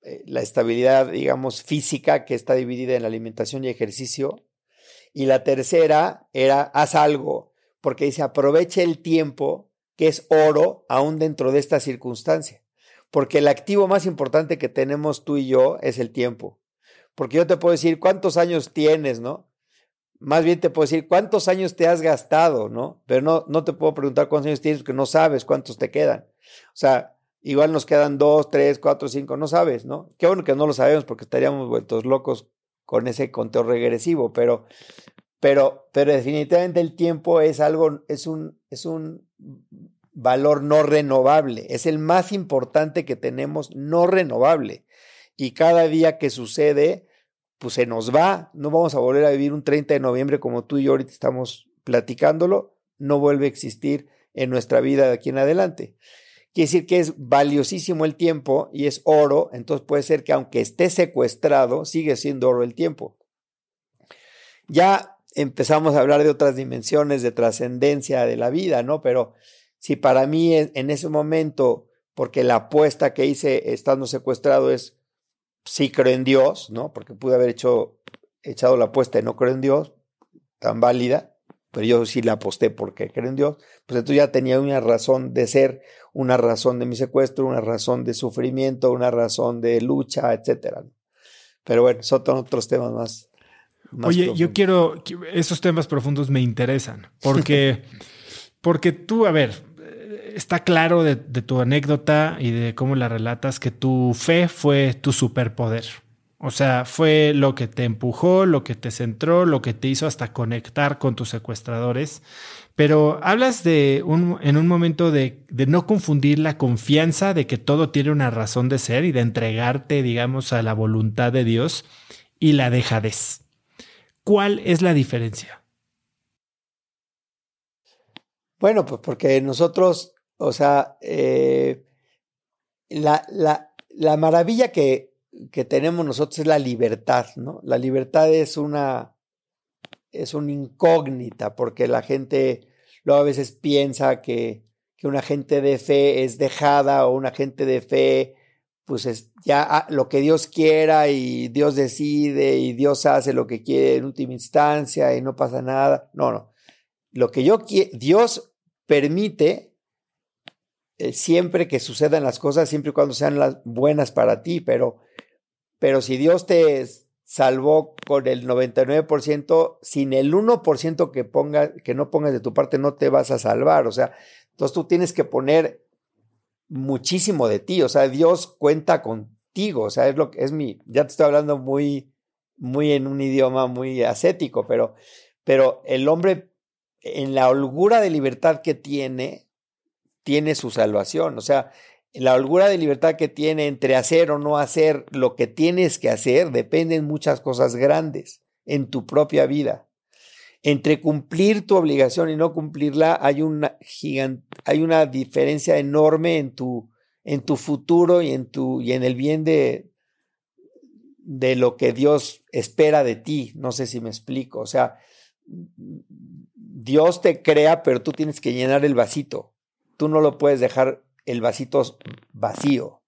eh, la estabilidad, digamos, física, que está dividida en alimentación y ejercicio. Y la tercera era haz algo, porque dice aproveche el tiempo, que es oro, aún dentro de esta circunstancia. Porque el activo más importante que tenemos tú y yo es el tiempo. Porque yo te puedo decir cuántos años tienes, ¿no? Más bien te puedo decir cuántos años te has gastado, ¿no? Pero no, no te puedo preguntar cuántos años tienes porque no sabes cuántos te quedan. O sea, igual nos quedan dos, tres, cuatro, cinco, no sabes, ¿no? Qué bueno que no lo sabemos porque estaríamos vueltos locos con ese conteo regresivo, pero, pero, pero definitivamente el tiempo es algo, es un, es un valor no renovable, es el más importante que tenemos no renovable. Y cada día que sucede, pues se nos va, no vamos a volver a vivir un 30 de noviembre como tú y yo ahorita estamos platicándolo, no vuelve a existir en nuestra vida de aquí en adelante. Quiere decir que es valiosísimo el tiempo y es oro, entonces puede ser que aunque esté secuestrado, sigue siendo oro el tiempo. Ya empezamos a hablar de otras dimensiones de trascendencia de la vida, ¿no? Pero si para mí en ese momento, porque la apuesta que hice estando secuestrado es sí creo en Dios, ¿no? Porque pude haber hecho, echado la apuesta y no creo en Dios, tan válida, pero yo sí la aposté porque creo en Dios, pues entonces ya tenía una razón de ser, una razón de mi secuestro, una razón de sufrimiento, una razón de lucha, etcétera. Pero bueno, son otros temas más Oye, yo quiero, esos temas profundos me interesan, porque, porque tú, a ver, está claro de, tu anécdota y de cómo la relatas que tu fe fue tu superpoder. O sea, fue lo que te empujó, lo que te centró, lo que te hizo hasta conectar con tus secuestradores. Pero hablas de un, en un momento de, de, no confundir la confianza de que todo tiene una razón de ser y de entregarte, digamos, a la voluntad de Dios y la dejadez. ¿Cuál es la diferencia? Bueno, pues porque nosotros, o sea, eh, la, la, la, maravilla que, que, tenemos nosotros es la libertad, ¿no? La libertad es una, es una incógnita, porque la gente luego a veces piensa que, que una gente de fe es dejada o una gente de fe pues es ya ah, lo que Dios quiera y Dios decide y Dios hace lo que quiere en última instancia y no pasa nada. No, no. Lo que yo quiero, Dios permite eh, siempre que sucedan las cosas, siempre y cuando sean las buenas para ti, pero, pero si Dios te salvó con el 99%, sin el 1% que, ponga, que no pongas de tu parte, no te vas a salvar. O sea, entonces tú tienes que poner muchísimo de ti, o sea, Dios cuenta contigo, o sea, es lo que es mi, ya te estoy hablando muy, muy en un idioma muy ascético, pero, pero el hombre en la holgura de libertad que tiene, tiene su salvación, o sea, la holgura de libertad que tiene entre hacer o no hacer lo que tienes que hacer, dependen muchas cosas grandes en tu propia vida entre cumplir tu obligación y no cumplirla hay una hay una diferencia enorme en tu, en tu futuro y en, tu, y en el bien de, de lo que Dios espera de ti. No sé si me explico. O sea, Dios te crea, pero tú tienes que llenar el vasito. Tú no lo puedes dejar el vasito vacío.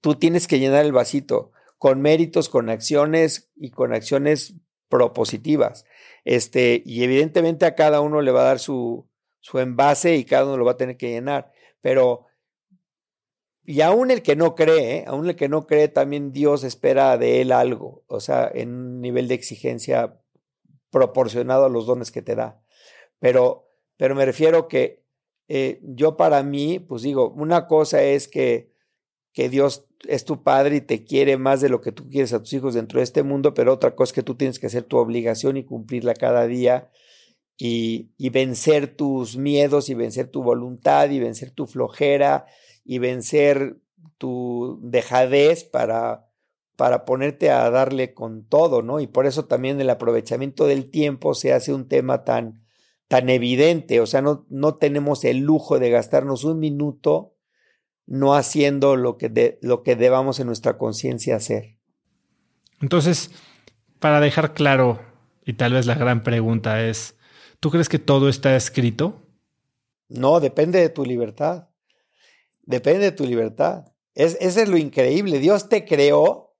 Tú tienes que llenar el vasito con méritos, con acciones y con acciones propositivas. Este, y evidentemente a cada uno le va a dar su, su envase y cada uno lo va a tener que llenar. Pero, y aún el que no cree, ¿eh? aún el que no cree, también Dios espera de él algo, o sea, en un nivel de exigencia proporcionado a los dones que te da. Pero, pero me refiero que eh, yo para mí, pues digo, una cosa es que, que Dios es tu padre y te quiere más de lo que tú quieres a tus hijos dentro de este mundo, pero otra cosa es que tú tienes que hacer tu obligación y cumplirla cada día y, y vencer tus miedos y vencer tu voluntad y vencer tu flojera y vencer tu dejadez para, para ponerte a darle con todo, ¿no? Y por eso también el aprovechamiento del tiempo se hace un tema tan, tan evidente, o sea, no, no tenemos el lujo de gastarnos un minuto no haciendo lo que, de, lo que debamos en nuestra conciencia hacer. Entonces, para dejar claro, y tal vez la gran pregunta es, ¿tú crees que todo está escrito? No, depende de tu libertad. Depende de tu libertad. Es, ese es lo increíble. Dios te creó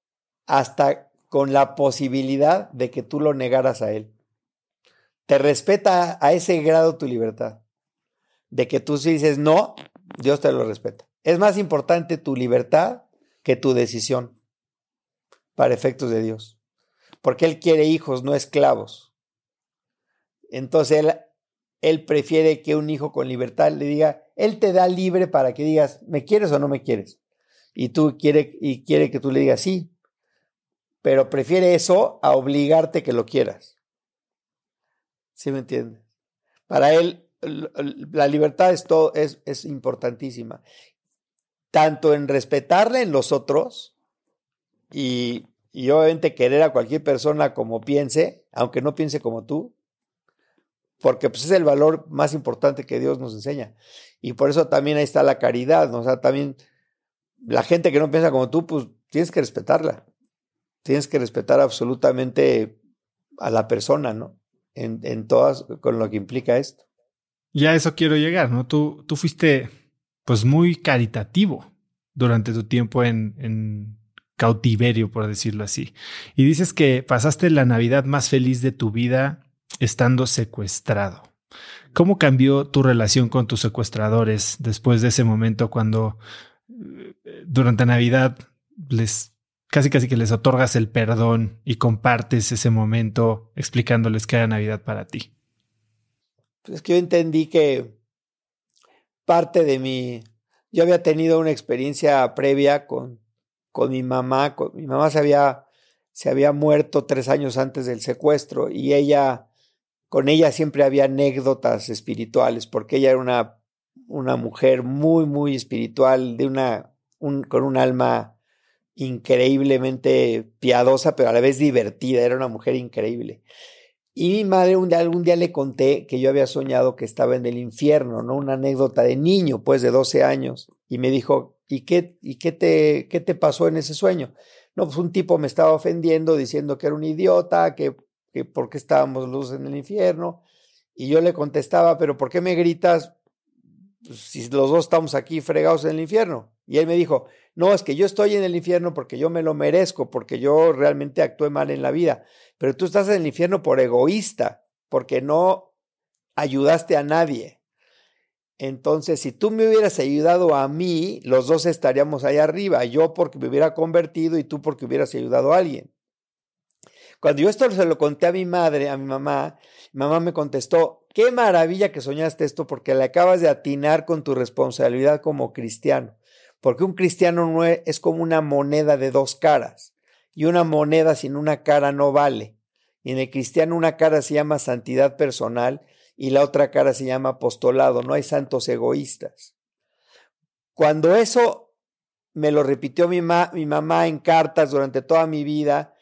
hasta con la posibilidad de que tú lo negaras a Él. Te respeta a ese grado tu libertad. De que tú dices no, Dios te lo respeta. Es más importante tu libertad que tu decisión para efectos de Dios. Porque Él quiere hijos, no esclavos. Entonces Él, él prefiere que un hijo con libertad le diga, Él te da libre para que digas, ¿me quieres o no me quieres? Y tú quiere, y quiere que tú le digas sí. Pero prefiere eso a obligarte que lo quieras. ¿Sí me entiendes? Para Él la libertad es, todo, es, es importantísima tanto en respetarle en los otros y, y obviamente querer a cualquier persona como piense, aunque no piense como tú, porque pues es el valor más importante que Dios nos enseña. Y por eso también ahí está la caridad, ¿no? O sea, también la gente que no piensa como tú, pues tienes que respetarla. Tienes que respetar absolutamente a la persona, ¿no? En, en todas, con lo que implica esto. Ya a eso quiero llegar, ¿no? Tú, tú fuiste pues muy caritativo durante tu tiempo en, en cautiverio, por decirlo así. Y dices que pasaste la Navidad más feliz de tu vida estando secuestrado. ¿Cómo cambió tu relación con tus secuestradores después de ese momento cuando eh, durante Navidad les casi casi que les otorgas el perdón y compartes ese momento explicándoles que era Navidad para ti? Pues es que yo entendí que parte de mi... Yo había tenido una experiencia previa con, con mi mamá. mi mamá se había, se había muerto tres años antes del secuestro y ella, con ella siempre había anécdotas espirituales porque ella era una, una mujer muy, muy espiritual, de una, un, con un alma increíblemente piadosa, pero a la vez divertida. Era una mujer increíble. Y mi madre un día, algún día le conté que yo había soñado que estaba en el infierno, ¿no? Una anécdota de niño, pues de 12 años. Y me dijo, ¿y qué, y qué, te, qué te pasó en ese sueño? No, pues un tipo me estaba ofendiendo diciendo que era un idiota, que, que por qué estábamos luz en el infierno. Y yo le contestaba, pero ¿por qué me gritas pues, si los dos estamos aquí fregados en el infierno? Y él me dijo, no, es que yo estoy en el infierno porque yo me lo merezco, porque yo realmente actué mal en la vida. Pero tú estás en el infierno por egoísta, porque no ayudaste a nadie. Entonces, si tú me hubieras ayudado a mí, los dos estaríamos ahí arriba. Yo porque me hubiera convertido y tú porque hubieras ayudado a alguien. Cuando yo esto se lo conté a mi madre, a mi mamá, mi mamá me contestó, qué maravilla que soñaste esto porque le acabas de atinar con tu responsabilidad como cristiano porque un cristiano no es, como una moneda de dos caras, y una moneda sin una cara no vale. Y en el cristiano una cara se llama santidad personal y la otra cara se llama apostolado, no hay santos egoístas. Cuando eso me lo repitió mi, mi mamá en cartas durante toda mi vida,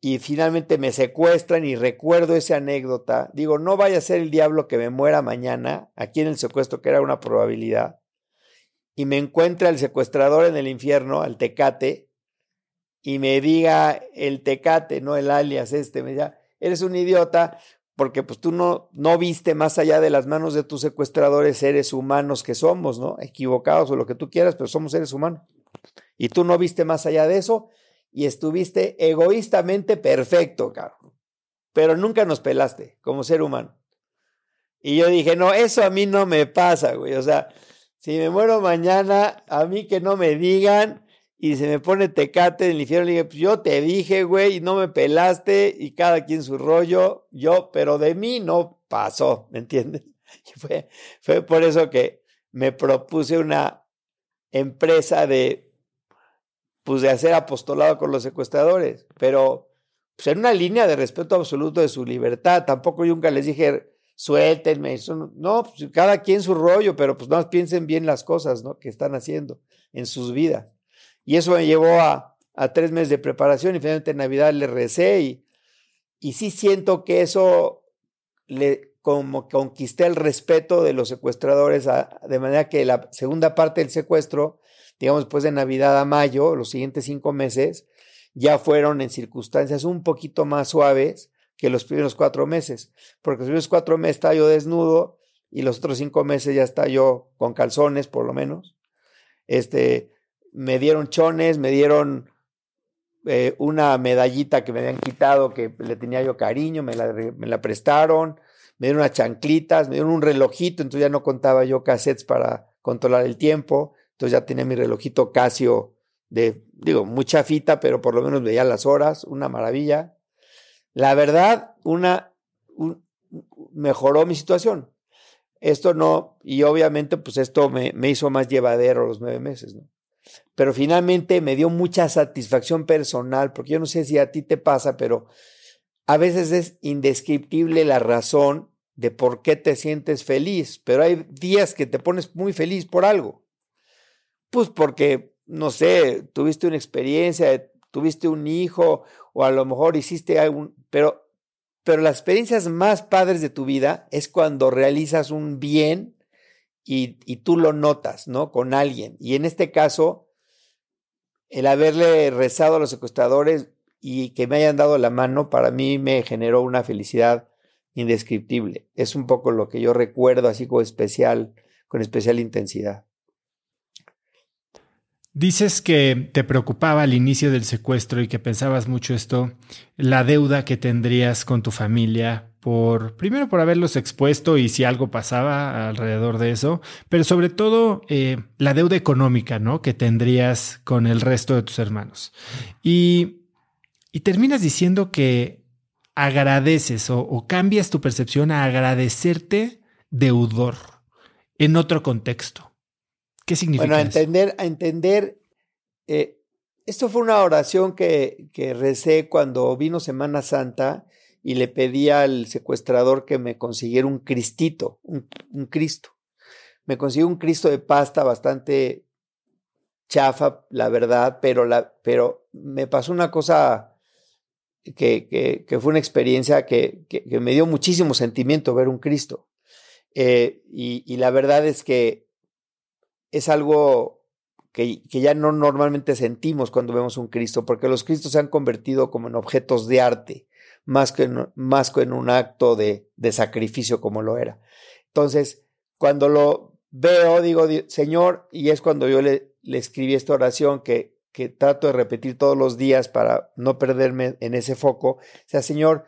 y finalmente me secuestran y recuerdo esa anécdota, digo, no vaya a ser el diablo que me muera mañana, aquí en el secuestro, que era una probabilidad, y me encuentra el secuestrador en el infierno, al tecate, y me diga el tecate, no el alias este, me diga, eres un idiota porque pues tú no, no viste más allá de las manos de tus secuestradores seres humanos que somos, ¿no? Equivocados o lo que tú quieras, pero somos seres humanos. Y tú no viste más allá de eso y estuviste egoístamente perfecto, caro. Pero nunca nos pelaste como ser humano. Y yo dije, no, eso a mí no me pasa, güey. O sea, si me muero mañana, a mí que no me digan y se me pone tecate en el infierno, le dije, pues yo te dije, güey, y no me pelaste y cada quien su rollo, yo, pero de mí no pasó, ¿me entiendes? [LAUGHS] Y fue, fue por eso que me propuse una empresa de, pues de hacer apostolado con los secuestradores, pero pues en una línea de respeto absoluto de su libertad. Tampoco yo nunca les dije, suéltenme. no, pues cada quien su rollo, pero pues no piensen bien las cosas ¿no? que están haciendo en sus vidas. Y eso me llevó a, tres meses de preparación y finalmente en Navidad le recé y, y sí siento que eso le como conquisté el respeto de los secuestradores, de manera que la segunda parte del secuestro, digamos después de Navidad a mayo, los siguientes cinco meses, ya fueron en circunstancias un poquito más suaves que los primeros cuatro meses, porque los primeros cuatro meses estaba yo desnudo y los otros cinco meses ya está yo con calzones, por lo menos. Este, me dieron chones, me dieron eh, una medallita que me habían quitado, que le tenía yo cariño, me la, me la prestaron, me dieron unas chanclitas, me dieron un relojito, entonces ya no contaba yo cassettes para controlar el tiempo, entonces ya tenía mi relojito Casio de, digo, mucha fita, pero por lo menos veía las horas, una maravilla. La verdad, una, mejoró mi situación. Esto no, y obviamente pues esto me, me hizo más llevadero los nueve meses, ¿no? Pero finalmente me dio mucha satisfacción personal, porque yo no sé si a ti te pasa, pero a veces es indescriptible la razón de por qué te sientes feliz, pero hay días que te pones muy feliz por algo. Pues porque, no sé, tuviste una experiencia, tuviste un hijo o a lo mejor hiciste algún, pero, pero las experiencias más padres de tu vida es cuando realizas un bien y, y tú lo notas, ¿no? Con alguien. Y en este caso, el haberle rezado a los secuestradores y que me hayan dado la mano, para mí me generó una felicidad indescriptible. Es un poco lo que yo recuerdo así como especial, con especial intensidad. Dices que te preocupaba al inicio del secuestro y que pensabas mucho esto, la deuda que tendrías con tu familia por, primero por haberlos expuesto y si algo pasaba alrededor de eso, pero sobre todo eh, la deuda económica, ¿no? Que tendrías con el resto de tus hermanos. Y y terminas diciendo que agradeces o, cambias tu percepción a agradecerte deudor en otro contexto. ¿Qué significa? Bueno, a entender, a entender, eh, esto fue una oración que, que recé cuando vino Semana Santa y le pedí al secuestrador que me consiguiera un cristito, un, un Cristo. Me consiguió un Cristo de pasta bastante chafa, la verdad, pero, la, pero me pasó una cosa que, que, fue una experiencia que, que, me dio muchísimo sentimiento ver un Cristo. Eh, y, y, la verdad es que es algo que, ya no normalmente sentimos cuando vemos un Cristo, porque los Cristos se han convertido como en objetos de arte, más que en, más que en un acto de, de sacrificio como lo era. Entonces, cuando lo veo, digo, Señor, y es cuando yo le, le escribí esta oración que, que trato de repetir todos los días para no perderme en ese foco. O sea, Señor,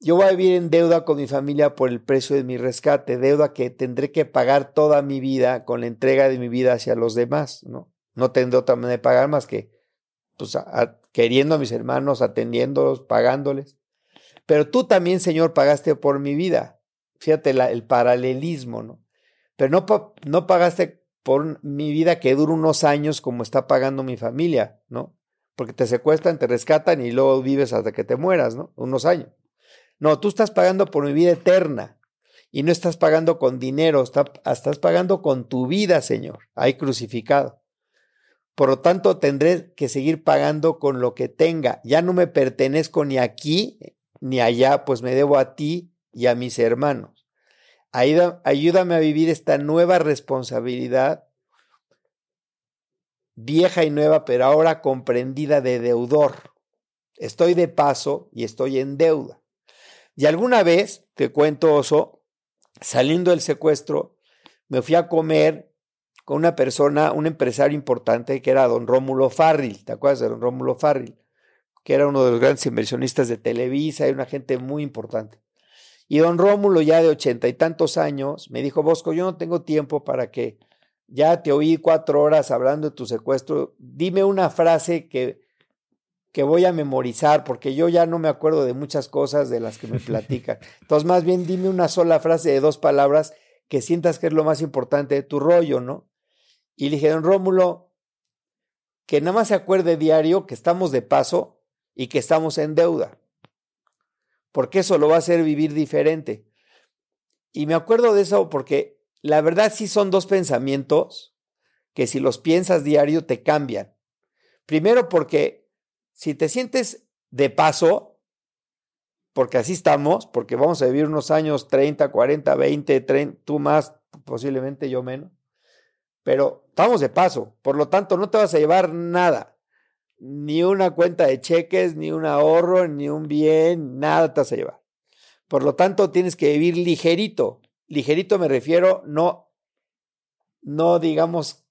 yo voy a vivir en deuda con mi familia por el precio de mi rescate, deuda que tendré que pagar toda mi vida con la entrega de mi vida hacia los demás, ¿no? No tendré otra manera de pagar más que pues, queriendo a mis hermanos, atendiéndolos, pagándoles. Pero tú también, Señor, pagaste por mi vida. Fíjate el paralelismo, ¿no? Pero no, no pagaste por mi vida que dura unos años como está pagando mi familia, ¿no? Porque te secuestran, te rescatan y luego vives hasta que te mueras, ¿no? Unos años. No, tú estás pagando por mi vida eterna y no estás pagando con dinero, estás pagando con tu vida, Señor, ahí crucificado. Por lo tanto, tendré que seguir pagando con lo que tenga. Ya no me pertenezco ni aquí ni allá, pues me debo a ti y a mis hermanos. Ayúdame a vivir esta nueva responsabilidad, vieja y nueva, pero ahora comprendida de deudor. Estoy de paso y estoy en deuda. Y alguna vez, te cuento, Oso, saliendo del secuestro, me fui a comer con una persona, un empresario importante que era don Rómulo Farril. ¿Te acuerdas de don Rómulo Farril? Que era uno de los grandes inversionistas de Televisa y una gente muy importante. Y don Rómulo, ya de ochenta y tantos años, me dijo, Bosco, yo no tengo tiempo para que ya te oí cuatro horas hablando de tu secuestro, dime una frase que, que voy a memorizar, porque yo ya no me acuerdo de muchas cosas de las que me platican. [LAUGHS] Entonces, más bien dime una sola frase de dos palabras que sientas que es lo más importante de tu rollo, ¿no? Y le dije, don Rómulo, que nada más se acuerde diario que estamos de paso y que estamos en deuda, porque eso lo va a hacer vivir diferente. Y me acuerdo de eso porque la verdad sí son dos pensamientos que si los piensas diario te cambian. Primero porque si te sientes de paso, porque así estamos, porque vamos a vivir unos años 30, 40, 20, 30, tú más, posiblemente yo menos, pero estamos de paso, por lo tanto no te vas a llevar nada, ni una cuenta de cheques, ni un ahorro, ni un bien, nada te vas a llevar. Por lo tanto tienes que vivir ligerito, ligerito me refiero no, no digamos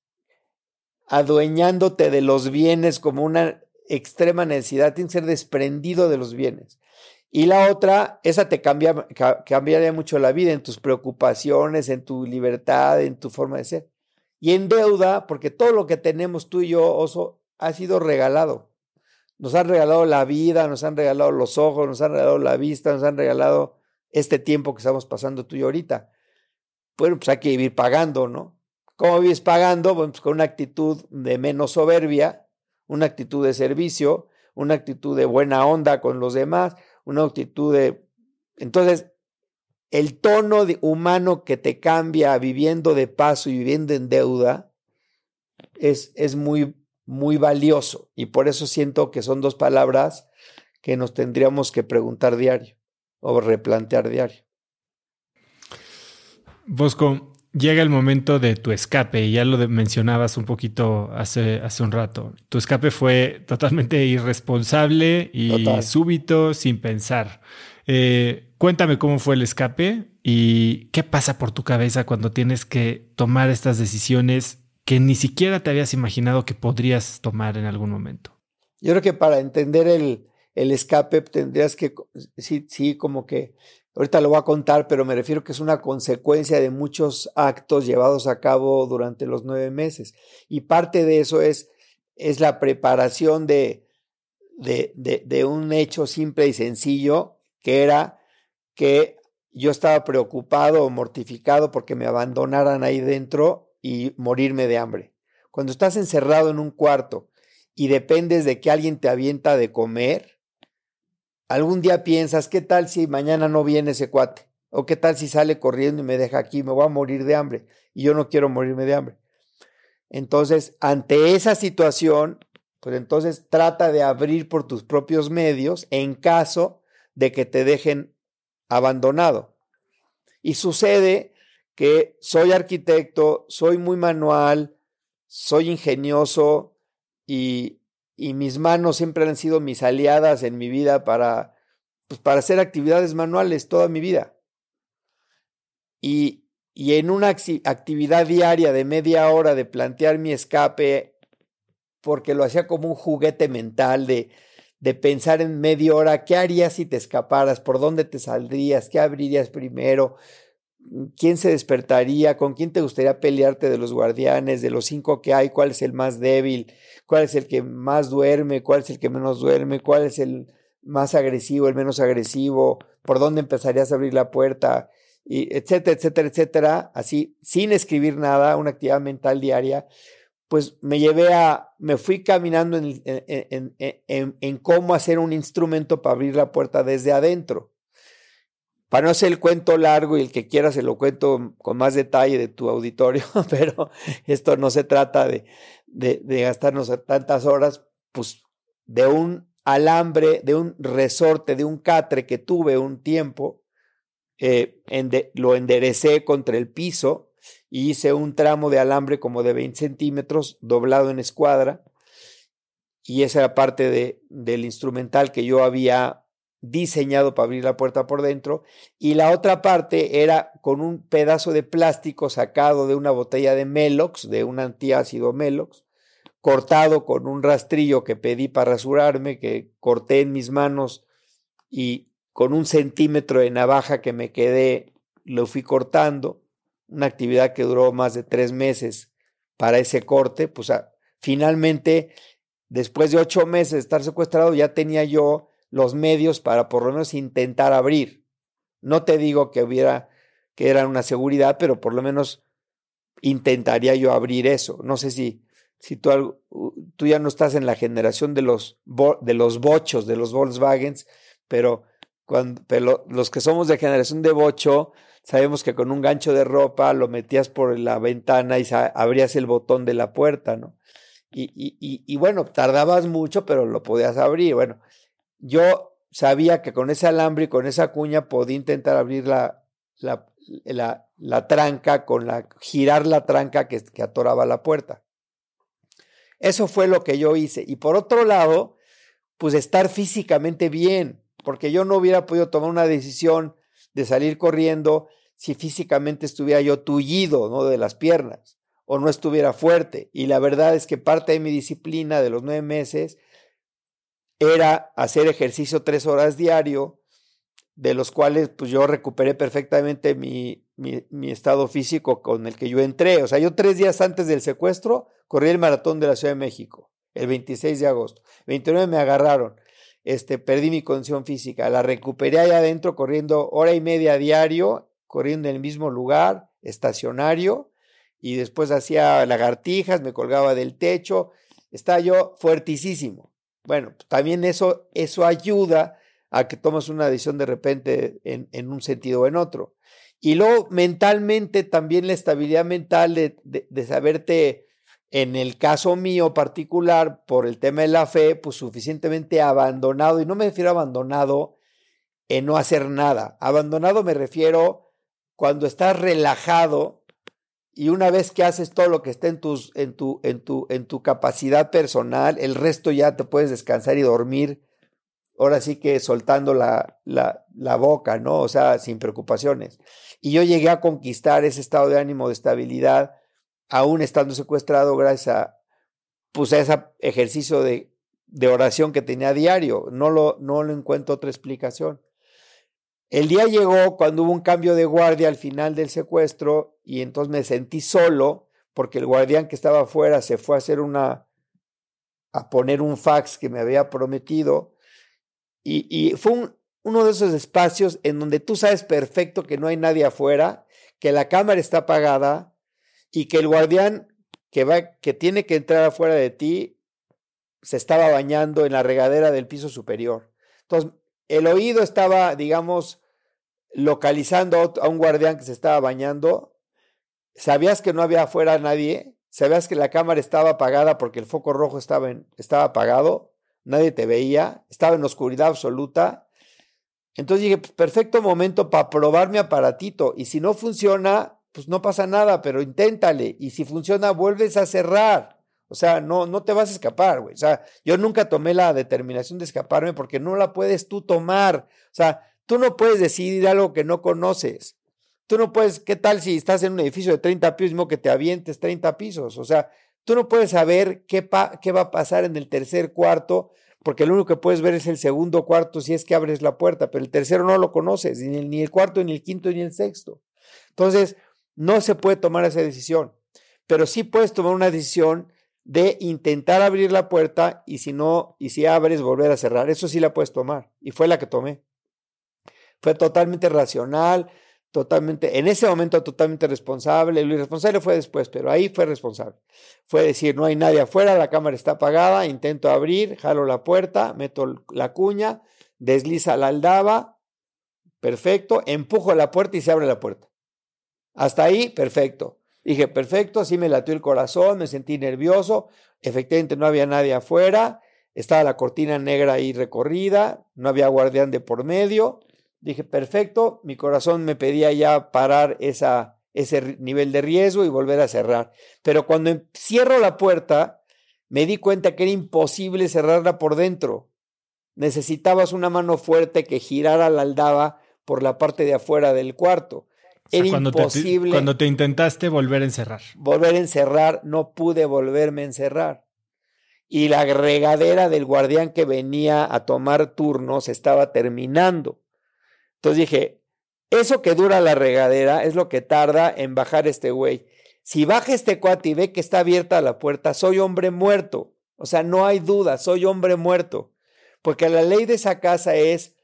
adueñándote de los bienes como una extrema necesidad, tienes que ser desprendido de los bienes. Y la otra, esa te cambia, cambiaría mucho la vida en tus preocupaciones, en tu libertad, en tu forma de ser. Y en deuda, porque todo lo que tenemos tú y yo, Oso, ha sido regalado. Nos han regalado la vida, nos han regalado los ojos, nos han regalado la vista, nos han regalado este tiempo que estamos pasando tú y yo ahorita. Bueno, pues hay que vivir pagando, ¿no? ¿Cómo vives pagando? Bueno, pues con una actitud de menos soberbia, una actitud de servicio, una actitud de buena onda con los demás, una actitud de... Entonces, el tono de humano que te cambia viviendo de paso y viviendo en deuda es, es muy, muy valioso. Y por eso siento que son dos palabras que nos tendríamos que preguntar diario o replantear diario. Bosco, llega el momento de tu escape, y ya lo mencionabas un poquito hace, hace un rato. Tu escape fue totalmente irresponsable y súbito, sin pensar. Eh, cuéntame cómo fue el escape y qué pasa por tu cabeza cuando tienes que tomar estas decisiones que ni siquiera te habías imaginado que podrías tomar en algún momento. Yo creo que para entender el, el escape tendrías que, sí, sí, como que Ahorita lo voy a contar, pero me refiero que es una consecuencia de muchos actos llevados a cabo durante los nueve meses. Y parte de eso es, es la preparación de, de, de, un hecho simple y sencillo, que era que yo estaba preocupado o mortificado porque me abandonaran ahí dentro y morirme de hambre. Cuando estás encerrado en un cuarto y dependes de que alguien te avienta de comer, algún día piensas, ¿qué tal si mañana no viene ese cuate? ¿O qué tal si sale corriendo y me deja aquí? Me voy a morir de hambre. Y yo no quiero morirme de hambre. Entonces, ante esa situación, pues entonces trata de abrir por tus propios medios en caso de que te dejen abandonado. Y sucede que soy arquitecto, soy muy manual, soy ingenioso y y mis manos siempre han sido mis aliadas en mi vida para, pues, para hacer actividades manuales toda mi vida. Y, y en una actividad diaria de media hora de plantear mi escape, porque lo hacía como un juguete mental de, de pensar en media hora, ¿qué harías si te escaparas? ¿Por dónde te saldrías? ¿Qué abrirías primero? ¿Quién se despertaría? ¿Con quién te gustaría pelearte de los guardianes? De los cinco que hay, ¿cuál es el más débil? ¿Cuál es el que más duerme? ¿Cuál es el que menos duerme? ¿Cuál es el más agresivo, el menos agresivo? ¿Por dónde empezarías a abrir la puerta? Y etcétera, etcétera, etcétera. Así, sin escribir nada, una actividad mental diaria. Pues me llevé a, me fui caminando en, en, cómo hacer un instrumento para abrir la puerta desde adentro. Para no hacer el cuento largo y el que quiera se lo cuento con más detalle de tu auditorio, [LAUGHS] pero esto no se trata de, de, gastarnos tantas horas, pues de un alambre, de un resorte, de un catre que tuve un tiempo, eh, lo enderecé contra el piso hice un tramo de alambre como de 20 centímetros doblado en escuadra y esa era parte de, del instrumental que yo había diseñado para abrir la puerta por dentro y la otra parte era con un pedazo de plástico sacado de una botella de Melox, de un antiácido Melox, cortado con un rastrillo que pedí para rasurarme, que corté en mis manos y con un centímetro de navaja que me quedé, lo fui cortando, una actividad que duró más de tres meses para ese corte, pues finalmente, después de ocho meses de estar secuestrado, ya tenía yo los medios para por lo menos intentar abrir. No te digo que hubiera, que eran una seguridad, pero por lo menos intentaría yo abrir eso. No sé si, si tú, tú ya no estás en la generación de los, de los bochos, de los Volkswagens, pero, cuando, pero los que somos de generación de bocho, sabemos que con un gancho de ropa lo metías por la ventana y abrías el botón de la puerta, ¿no? Y, y, y, bueno, tardabas mucho, pero lo podías abrir. Bueno, yo sabía que con ese alambre y con esa cuña podía intentar abrir la, la, la, tranca, con la, girar la tranca que, que atoraba la puerta. Eso fue lo que yo hice. Y por otro lado, pues estar físicamente bien, porque yo no hubiera podido tomar una decisión de salir corriendo si físicamente estuviera yo tullido, ¿no? De las piernas o no estuviera fuerte. Y la verdad es que parte de mi disciplina de los nueve meses era hacer ejercicio tres horas diario, de los cuales pues yo recuperé perfectamente mi, mi, estado físico con el que yo entré. O sea, yo tres días antes del secuestro corrí el maratón de la Ciudad de México, el 26 de agosto. 29 me agarraron este, perdí mi condición física. La recuperé allá adentro corriendo hora y media diario, corriendo en el mismo lugar, estacionario, y después hacía lagartijas, me colgaba del techo. Estaba yo fuertísimo. Bueno, también eso, eso ayuda a que tomes una decisión de repente en, en, un sentido o en otro. Y luego mentalmente, también la estabilidad mental de, de, de saberte en el caso mío particular, por el tema de la fe, pues suficientemente abandonado, y no me refiero a abandonado en no hacer nada. Abandonado me refiero cuando estás relajado y una vez que haces todo lo que está en, tus, en, tu, en, tu, en tu capacidad personal, el resto ya te puedes descansar y dormir, ahora sí que soltando la, la, la boca, ¿no? O sea, sin preocupaciones. Y yo llegué a conquistar ese estado de ánimo de estabilidad aún estando secuestrado gracias a, pues, ese ejercicio de, de, oración que tenía a diario. No lo, no lo encuentro otra explicación. El día llegó cuando hubo un cambio de guardia al final del secuestro y entonces me sentí solo porque el guardián que estaba afuera se fue a hacer una, a poner un fax que me había prometido y, fue uno de esos espacios en donde tú sabes perfecto que no hay nadie afuera, que la cámara está apagada, y que el guardián que, va, que tiene que entrar afuera de ti se estaba bañando en la regadera del piso superior. Entonces, el oído estaba, digamos, localizando a un guardián que se estaba bañando. Sabías que no había afuera nadie. Sabías que la cámara estaba apagada porque el foco rojo estaba, estaba apagado. Nadie te veía. Estaba en oscuridad absoluta. Entonces dije, pues, perfecto momento para probar mi aparatito. Y si no funciona, pues no pasa nada, pero inténtale. Y si funciona, vuelves a cerrar. O sea, no, no te vas a escapar, güey. O sea, yo nunca tomé la determinación de escaparme porque no la puedes tú tomar. O sea, tú no puedes decidir algo que no conoces. Tú no puedes, ¿qué tal si estás en un edificio de 30 pisos, mismo que te avientes 30 pisos? O sea, tú no puedes saber qué, qué va a pasar en el tercer cuarto, porque lo único que puedes ver es el segundo cuarto si es que abres la puerta, pero el tercero no lo conoces, ni el, ni el cuarto, ni el quinto, ni el sexto. Entonces, no se puede tomar esa decisión, pero sí puedes tomar una decisión de intentar abrir la puerta y si no, y si abres, volver a cerrar. Eso sí la puedes tomar. Y fue la que tomé. Fue totalmente racional, totalmente, en ese momento totalmente responsable. Lo irresponsable fue después, pero ahí fue responsable. Fue decir, no hay nadie afuera, la cámara está apagada, intento abrir, jalo la puerta, meto la cuña, desliza la aldaba, perfecto, empujo la puerta y se abre la puerta. Hasta ahí, perfecto. Dije, perfecto, sí me latió el corazón, me sentí nervioso, efectivamente no había nadie afuera, estaba la cortina negra ahí recorrida, no había guardián de por medio. Dije, perfecto, mi corazón me pedía ya parar esa, ese nivel de riesgo y volver a cerrar. Pero cuando em, cierro la puerta, me di cuenta que era imposible cerrarla por dentro. Necesitabas una mano fuerte que girara la aldaba por la parte de afuera del cuarto era imposible. cuando te intentaste volver a encerrar. Volver a encerrar, no pude volverme a encerrar. Y la regadera del guardián que venía a tomar turnos estaba terminando. Entonces dije, eso que dura la regadera es lo que tarda en bajar este güey. Si baja este cuate y ve que está abierta la puerta, soy hombre muerto. O sea, no hay duda, soy hombre muerto. Porque la ley de esa casa es,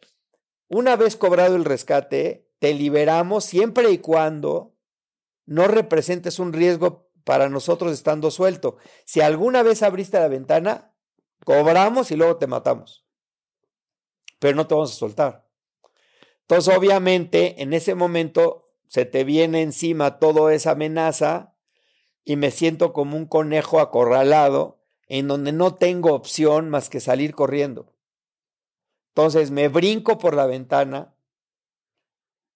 una vez cobrado el rescate, te liberamos siempre y cuando no representes un riesgo para nosotros estando suelto. Si alguna vez abriste la ventana, cobramos y luego te matamos. Pero no te vamos a soltar. Entonces, obviamente, en ese momento se te viene encima toda esa amenaza y me siento como un conejo acorralado en donde no tengo opción más que salir corriendo. Entonces me brinco por la ventana,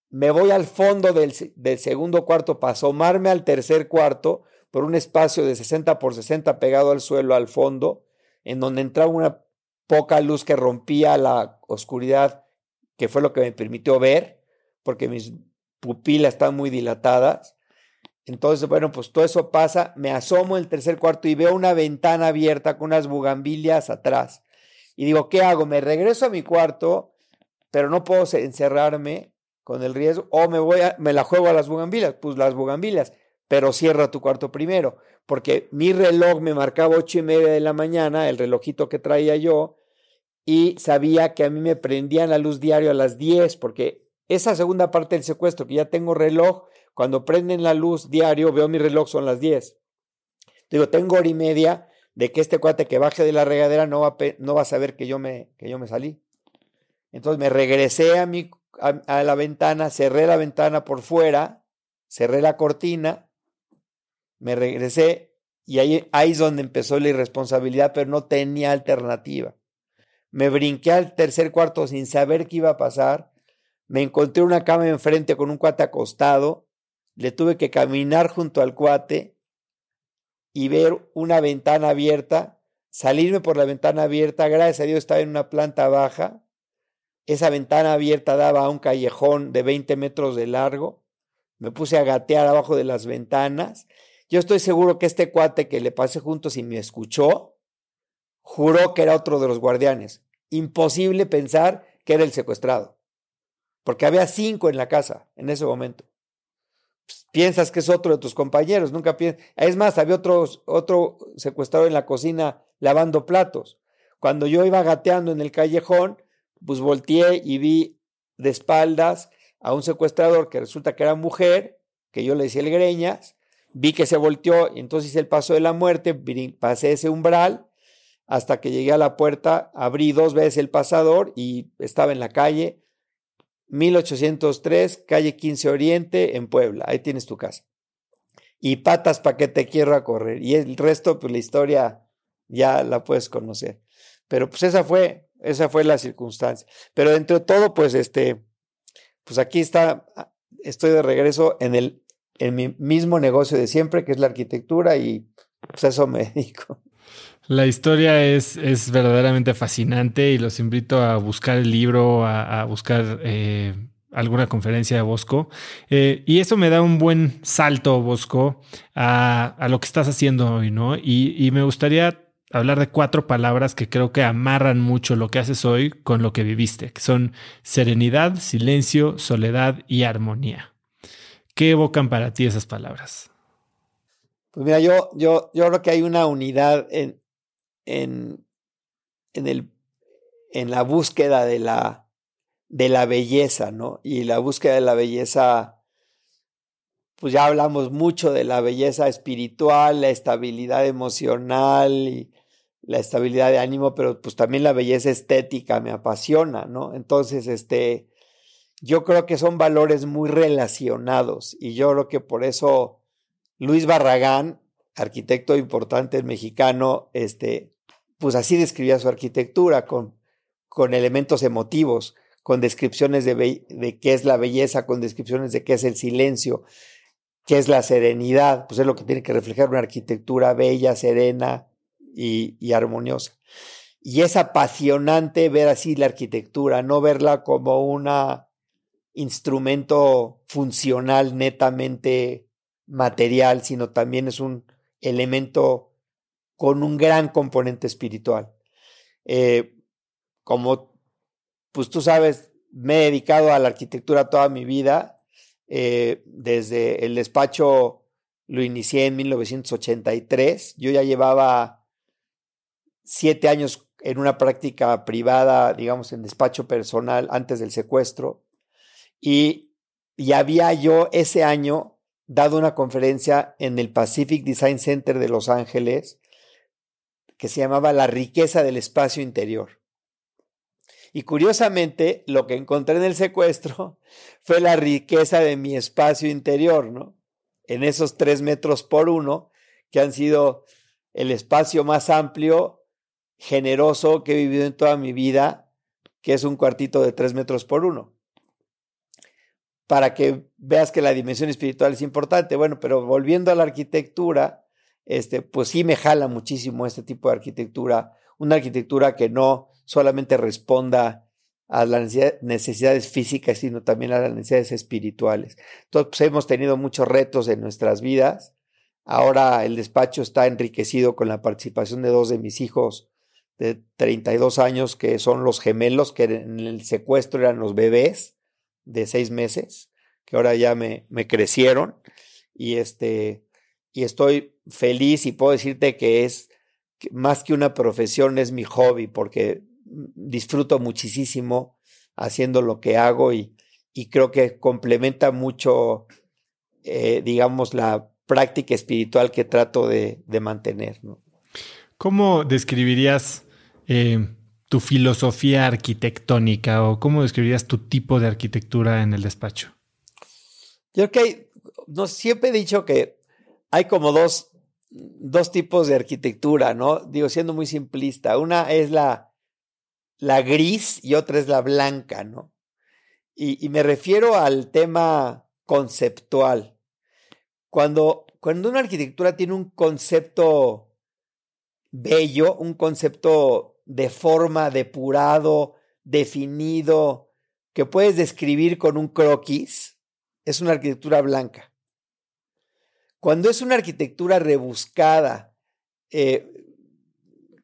me voy al fondo del, segundo cuarto para asomarme al tercer cuarto por un espacio de 60 por 60 pegado al suelo al fondo, en donde entraba una poca luz que rompía la oscuridad, que fue lo que me permitió ver, porque mis pupilas están muy dilatadas. Entonces, bueno, pues todo eso pasa, me asomo el tercer cuarto y veo una ventana abierta con unas bugambilias atrás. Y digo, ¿qué hago? Me regreso a mi cuarto, pero no puedo encerrarme con el riesgo, o me voy a, me la juego a las bugambilas, pues las bugambilas, pero cierra tu cuarto primero, porque mi reloj me marcaba ocho y media de la mañana, el relojito que traía yo, y sabía que a mí me prendían la luz diario a las 10, porque esa segunda parte del secuestro, que ya tengo reloj, cuando prenden la luz diario, veo mi reloj, son las 10. Digo, tengo hora y media de que este cuate que baje de la regadera no va, no va a saber que yo, me, que yo me salí. Entonces me regresé a mi a, la ventana, cerré la ventana por fuera, cerré la cortina, me regresé y ahí, ahí es donde empezó la irresponsabilidad, pero no tenía alternativa. Me brinqué al tercer cuarto sin saber qué iba a pasar. Me encontré una cama enfrente con un cuate acostado. Le tuve que caminar junto al cuate y ver una ventana abierta, salirme por la ventana abierta. Gracias a Dios estaba en una planta baja. Esa ventana abierta daba a un callejón de 20 metros de largo. Me puse a gatear abajo de las ventanas. Yo estoy seguro que este cuate que le pasé juntos y me escuchó, juró que era otro de los guardianes. Imposible pensar que era el secuestrado, porque había cinco en la casa en ese momento. Pues, piensas que es otro de tus compañeros, nunca piensas. Es más, había otro, otro secuestrado en la cocina lavando platos. Cuando yo iba gateando en el callejón, pues volteé y vi de espaldas a un secuestrador que resulta que era mujer, que yo le decía el greñas, vi que se volteó y entonces hice el paso de la muerte, pasé ese umbral hasta que llegué a la puerta, abrí dos veces el pasador y estaba en la calle 1803, calle 15 Oriente, en Puebla. Ahí tienes tu casa. Y patas para que te quiero a correr. Y el resto, pues la historia ya la puedes conocer. Pero pues esa fue esa fue la circunstancia. Pero dentro de todo, pues este, pues aquí está, ah, estoy de regreso en el, en mi mismo negocio de siempre, que es la arquitectura, y pues eso me [LAUGHS] dedico. La historia es, es verdaderamente fascinante y los invito a buscar el libro, a, buscar eh, alguna conferencia de Bosco. Eh, y eso me da un buen salto, Bosco, a, a, lo que estás haciendo hoy, ¿no? Y, y me gustaría hablar de cuatro palabras que creo que amarran mucho lo que haces hoy con lo que viviste, que son serenidad, silencio, soledad y armonía. ¿Qué evocan para ti esas palabras? Pues mira, yo, yo, yo creo que hay una unidad en, en, en, el, en la búsqueda de la, de la belleza, ¿no? Y la búsqueda de la belleza pues ya hablamos mucho de la belleza espiritual, la estabilidad emocional y la estabilidad de ánimo, pero pues también la belleza estética me apasiona, ¿no? Entonces, este, yo creo que son valores muy relacionados y yo creo que por eso Luis Barragán, arquitecto importante mexicano, este, pues así describía su arquitectura con, con elementos emotivos, con descripciones de, de qué es la belleza, con descripciones de qué es el silencio, qué es la serenidad, pues es lo que tiene que reflejar una arquitectura bella, serena, y, armoniosa. Y es apasionante ver así la arquitectura, no verla como un instrumento funcional netamente material, sino también es un elemento con un gran componente espiritual. Eh, como pues tú sabes, me he dedicado a la arquitectura toda mi vida. Eh, desde el despacho lo inicié en 1983. Yo ya llevaba siete años en una práctica privada, digamos, en despacho personal antes del secuestro. Y y había yo ese año dado una conferencia en el Pacific Design Center de Los Ángeles que se llamaba La riqueza del espacio interior. Y curiosamente, lo que encontré en el secuestro [LAUGHS] fue la riqueza de mi espacio interior, ¿no? En esos tres metros por uno, que han sido el espacio más amplio, generoso que he vivido en toda mi vida, que es un cuartito de tres metros por uno. Para que veas que la dimensión espiritual es importante. Bueno, pero volviendo a la arquitectura, este, pues sí me jala muchísimo este tipo de arquitectura, una arquitectura que no solamente responda a las necesidades físicas, sino también a las necesidades espirituales. Entonces, pues, hemos tenido muchos retos en nuestras vidas. Ahora el despacho está enriquecido con la participación de dos de mis hijos de 32 años, que son los gemelos, que en el secuestro eran los bebés de seis meses, que ahora ya me, me crecieron. Y, este, y estoy feliz y puedo decirte que es más que una profesión, es mi hobby, porque disfruto muchísimo haciendo lo que hago y, y creo que complementa mucho, eh, digamos, la práctica espiritual que trato de, de mantener. ¿Cómo describirías eh, tu filosofía arquitectónica o cómo describirías tu tipo de arquitectura en el despacho? Yo creo que no, siempre he dicho que hay como dos, dos tipos de arquitectura, ¿no? Digo, siendo muy simplista. Una es la, la gris y otra es la blanca, ¿no? Y, me refiero al tema conceptual. Cuando, cuando una arquitectura tiene un concepto bello, un concepto de forma depurado, definido, que puedes describir con un croquis, es una arquitectura blanca. Cuando es una arquitectura rebuscada, eh,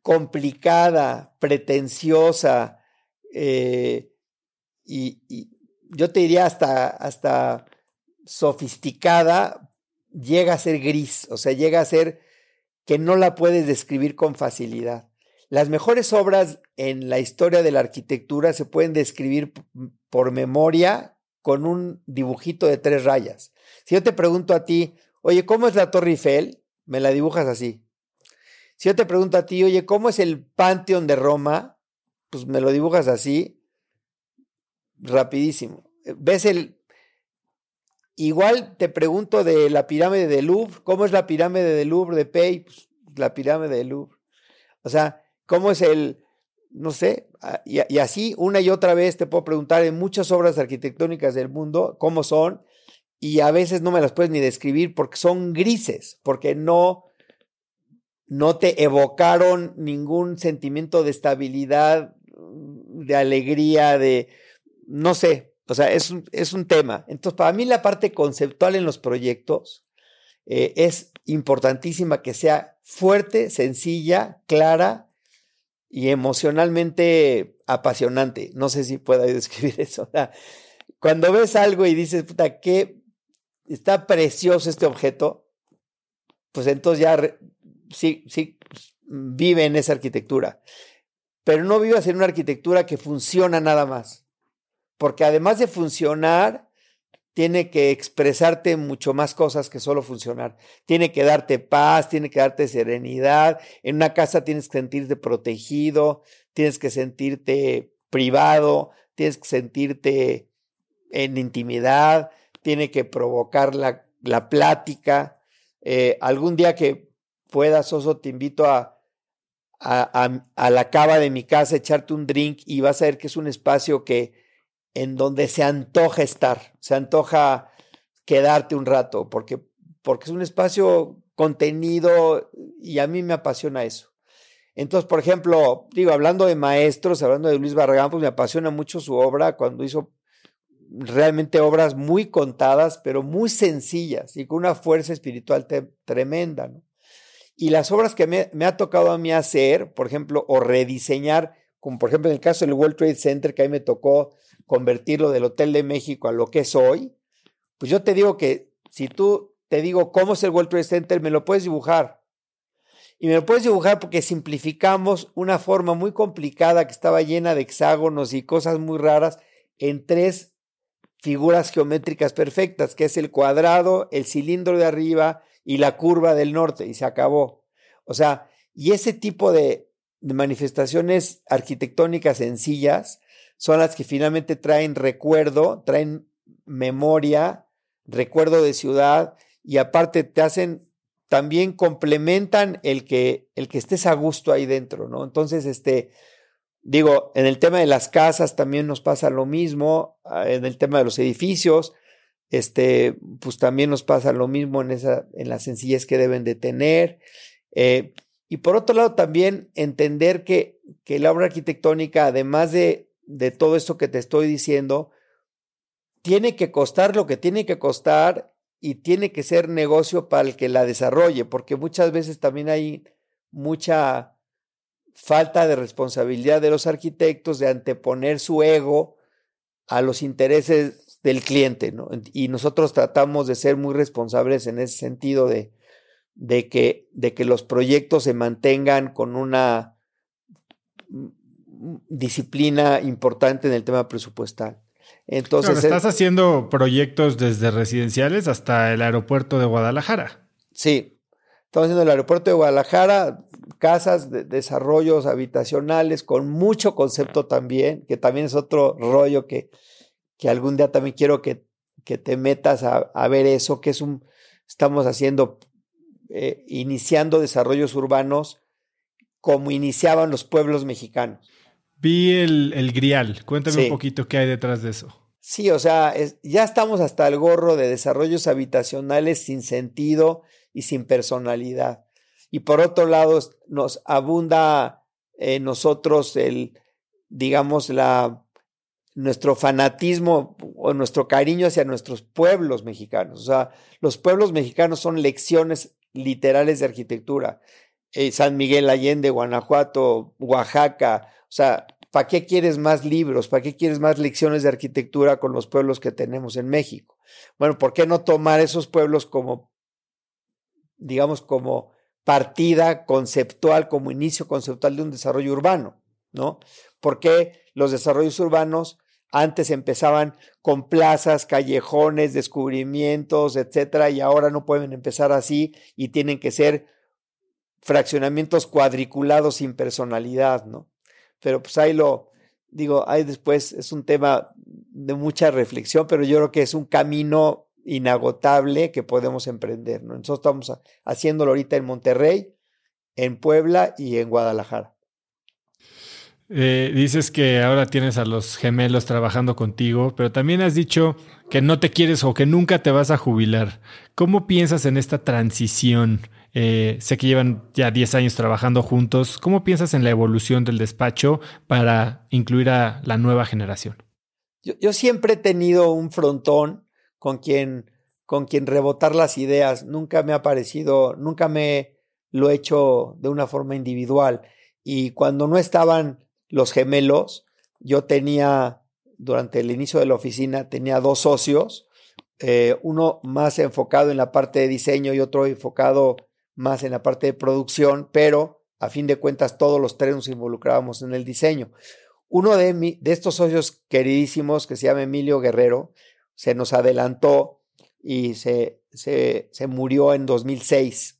complicada, pretenciosa eh, y, yo te diría hasta, hasta sofisticada, llega a ser gris, o sea, llega a ser que no la puedes describir con facilidad. Las mejores obras en la historia de la arquitectura se pueden describir por memoria con un dibujito de tres rayas. Si yo te pregunto a ti, oye, ¿cómo es la Torre Eiffel? Me la dibujas así. Si yo te pregunto a ti, oye, ¿cómo es el Panteón de Roma? Pues me lo dibujas así, rapidísimo. ¿Ves el... Igual te pregunto de la pirámide de Louvre, ¿cómo es la pirámide de Louvre de Pei? Pues la pirámide de Louvre. O sea, ¿cómo es el, no sé, y, y, así una y otra vez te puedo preguntar en muchas obras arquitectónicas del mundo cómo son y a veces no me las puedes ni describir porque son grises, porque no, no te evocaron ningún sentimiento de estabilidad, de alegría, de, no sé, o sea, es un, es un tema. Entonces, para mí la parte conceptual en los proyectos eh, es importantísima que sea fuerte, sencilla, clara y emocionalmente apasionante. No sé si pueda [LAUGHS] describir eso. cuando ves algo y dices, puta, que está precioso este objeto, pues entonces ya sí, sí, vive en esa arquitectura, pero no vivas en una arquitectura que funciona nada más, porque además de funcionar, tiene que expresarte mucho más cosas que solo funcionar. Tiene que darte paz, tiene que darte serenidad. En una casa tienes que sentirte protegido, tienes que sentirte privado, tienes que sentirte en intimidad, tiene que provocar la, la plática. Eh, algún día que puedas, Oso, te invito a, a, a, la cava de mi casa, echarte un drink y vas a ver que es un espacio que en donde se antoja estar, se antoja quedarte un rato, porque, porque es un espacio contenido y a mí me apasiona eso. Entonces, por ejemplo, digo, hablando de maestros, hablando de Luis Barragán, pues me apasiona mucho su obra cuando hizo realmente obras muy contadas, pero muy sencillas y con una fuerza espiritual tremenda. ¿no? Y las obras que me, ha tocado a mí hacer, por ejemplo, o rediseñar, como por ejemplo en el caso del World Trade Center, que a mí me tocó convertirlo del Hotel de México a lo que es hoy, pues yo te digo que si tú te digo cómo es el World Trade Center, me lo puedes dibujar. Y me lo puedes dibujar porque simplificamos una forma muy complicada que estaba llena de hexágonos y cosas muy raras en tres figuras geométricas perfectas, que es el cuadrado, el cilindro de arriba y la curva del norte, y se acabó. O sea, y ese tipo de, de manifestaciones arquitectónicas sencillas son las que finalmente traen recuerdo, traen memoria, recuerdo de ciudad y aparte te hacen también complementan el que el que estés a gusto ahí dentro, ¿no? Entonces, este digo, en el tema de las casas también nos pasa lo mismo, ah, en el tema de los edificios, este, pues también nos pasa lo mismo en esa en la sencillez que deben de tener. Eh, y por otro lado, también entender que, que la obra arquitectónica, además de, de todo esto que te estoy diciendo, tiene que costar lo que tiene que costar y tiene que ser negocio para el que la desarrolle, porque muchas veces también hay mucha falta de responsabilidad de los arquitectos de anteponer su ego a los intereses del cliente. Y nosotros tratamos de ser muy responsables en ese sentido de, de que, de que los proyectos se mantengan con una disciplina importante en el tema presupuestal. Entonces, estás haciendo proyectos desde residenciales hasta el aeropuerto de Guadalajara. Sí, estamos haciendo el aeropuerto de Guadalajara, casas, de desarrollos habitacionales con mucho concepto también, que también es otro rollo que, que algún día también quiero que, que te metas a, a ver eso, que es un, estamos haciendo eh, iniciando desarrollos urbanos como iniciaban los pueblos mexicanos. Vi el, el Grial, cuéntame un poquito qué hay detrás de eso. Sí, o sea, ya estamos hasta el gorro de desarrollos habitacionales sin sentido y sin personalidad. Y por otro lado, nos abunda en nosotros el, digamos, la, nuestro fanatismo o nuestro cariño hacia nuestros pueblos mexicanos. O sea, los pueblos mexicanos son lecciones literales de arquitectura. Eh, San Miguel Allende, Guanajuato, Oaxaca. O sea, ¿para qué quieres más libros? ¿Para qué quieres más lecciones de arquitectura con los pueblos que tenemos en México? Bueno, ¿por qué no tomar esos pueblos como, digamos, como partida conceptual, como inicio conceptual de un desarrollo urbano? ¿No? ¿Por qué los desarrollos urbanos antes empezaban con plazas, callejones, descubrimientos, etcétera, y ahora no pueden empezar así y tienen que ser fraccionamientos cuadriculados sin personalidad, ¿no? Pero pues ahí lo digo, ahí después es un tema de mucha reflexión, pero yo creo que es un camino inagotable que podemos emprender, ¿no? Nosotros estamos haciéndolo ahorita en Monterrey, en Puebla y en Guadalajara. Eh, dices que ahora tienes a los gemelos trabajando contigo, pero también has dicho que no te quieres o que nunca te vas a jubilar. ¿Cómo piensas en esta transición? Eh, sé que llevan ya 10 años trabajando juntos. ¿Cómo piensas en la evolución del despacho para incluir a la nueva generación? Yo, siempre he tenido un frontón con quien, con quien rebotar las ideas. Nunca me ha parecido, nunca me lo he hecho de una forma individual. Y cuando no estaban los gemelos, yo tenía, durante el inicio de la oficina, tenía dos socios, eh, uno más enfocado en la parte de diseño y otro enfocado más en la parte de producción, pero a fin de cuentas todos los tres nos involucrábamos en el diseño. Uno de, de estos socios queridísimos, que se llama Emilio Guerrero, se nos adelantó y se, se, se murió en 2006.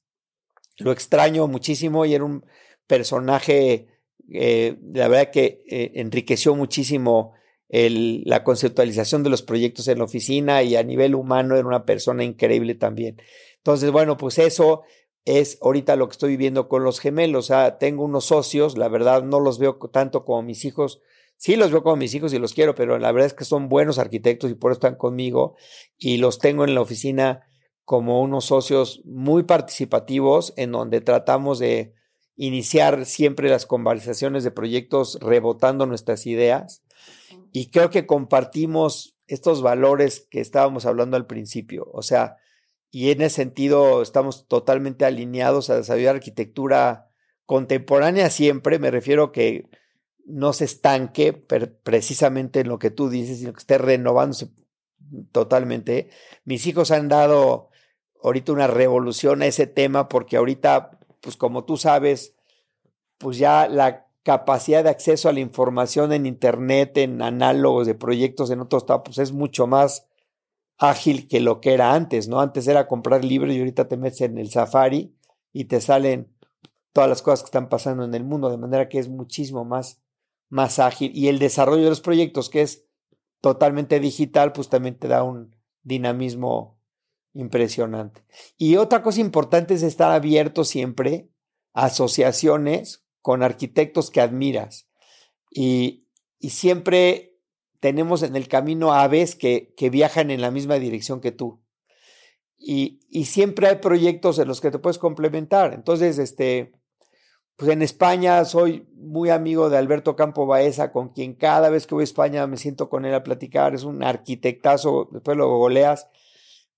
Lo extraño muchísimo y era un personaje eh, la verdad que eh, enriqueció muchísimo la conceptualización de los proyectos en la oficina y a nivel humano era una persona increíble también. Entonces, bueno, pues eso es ahorita lo que estoy viviendo con los gemelos. O sea, tengo unos socios, la verdad no los veo tanto como mis hijos. Sí los veo como mis hijos y los quiero, pero la verdad es que son buenos arquitectos y por eso están conmigo y los tengo en la oficina como unos socios muy participativos en donde tratamos de iniciar siempre las conversaciones de proyectos rebotando nuestras ideas y creo que compartimos estos valores que estábamos hablando al principio, o sea, y en ese sentido estamos totalmente alineados a desarrollar arquitectura contemporánea siempre, me refiero que no se estanque precisamente en lo que tú dices, sino que esté renovándose totalmente. Mis hijos han dado ahorita una revolución a ese tema porque ahorita pues como tú sabes, pues ya la capacidad de acceso a la información en Internet, en análogos de proyectos en otros pues es mucho más ágil que lo que era antes, ¿no? Antes era comprar libros y ahorita te metes en el Safari y te salen todas las cosas que están pasando en el mundo, de manera que es muchísimo más, más ágil. Y el desarrollo de los proyectos, que es totalmente digital, pues también te da un dinamismo impresionante. Y otra cosa importante es estar abierto siempre a asociaciones con arquitectos que admiras. Y, y siempre tenemos en el camino aves que, que viajan en la misma dirección que tú. Y, y, siempre hay proyectos en los que te puedes complementar. Entonces, este, pues en España soy muy amigo de Alberto Campo Baeza, con quien cada vez que voy a España me siento con él a platicar. Es un arquitectazo, después lo goleas.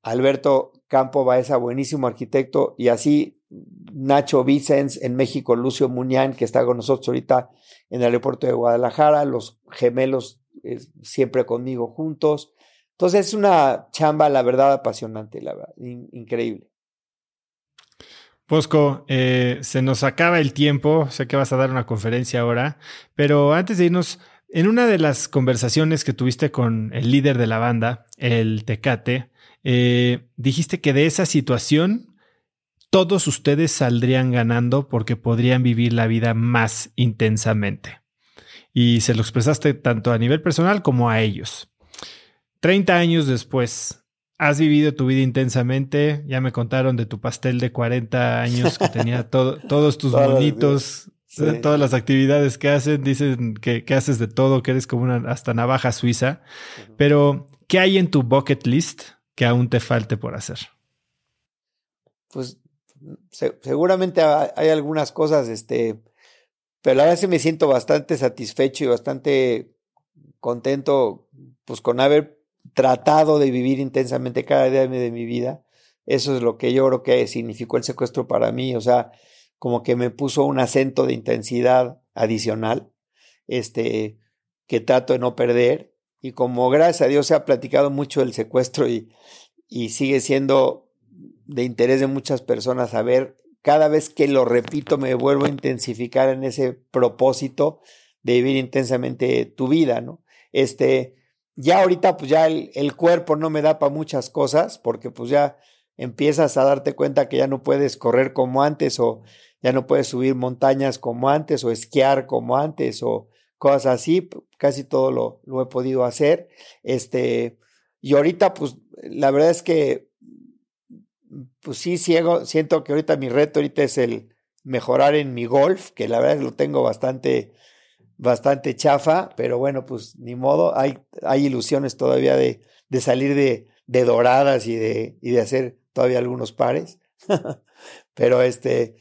Alberto Campo Baeza, buenísimo arquitecto, y así Nacho Vicens en México, Lucio Muñán, que está con nosotros ahorita en el aeropuerto de Guadalajara, los gemelos siempre conmigo juntos. Entonces es una chamba, la verdad, apasionante, la verdad, increíble. Posco, eh, se nos acaba el tiempo, sé que vas a dar una conferencia ahora, pero antes de irnos, en una de las conversaciones que tuviste con el líder de la banda, el Tecate, eh, dijiste que de esa situación todos ustedes saldrían ganando porque podrían vivir la vida más intensamente. Y se lo expresaste tanto a nivel personal como a ellos. Treinta años después, has vivido tu vida intensamente. Ya me contaron de tu pastel de 40 años que tenía [LAUGHS] todos tus bonitos, todas las actividades que hacen. Dicen que, haces de todo, que eres como una hasta navaja suiza. Pero, ¿qué hay en tu bucket list que aún te falte por hacer? Pues seguramente hay algunas cosas, este, pero la verdad es que me siento bastante satisfecho y bastante contento, pues con haber tratado de vivir intensamente cada día de mi vida. Eso es lo que yo creo que significó el secuestro para mí, o sea, como que me puso un acento de intensidad adicional, este, que trato de no perder. Y como gracias a Dios se ha platicado mucho del secuestro y, y sigue siendo de interés de muchas personas saber, cada vez que lo repito me vuelvo a intensificar en ese propósito de vivir intensamente tu vida, ¿no? Este, ya ahorita pues ya el, cuerpo no me da para muchas cosas porque pues ya empiezas a darte cuenta que ya no puedes correr como antes o ya no puedes subir montañas como antes o esquiar como antes o cosas así, casi todo lo, lo he podido hacer. Este, y ahorita pues la verdad es que pues sí, ciego, siento que ahorita mi reto ahorita es el mejorar en mi golf, que la verdad lo tengo bastante, bastante chafa, pero bueno, pues ni modo, hay, hay ilusiones todavía de, de salir de, de doradas y de, y de hacer todavía algunos pares. [LAUGHS] pero este,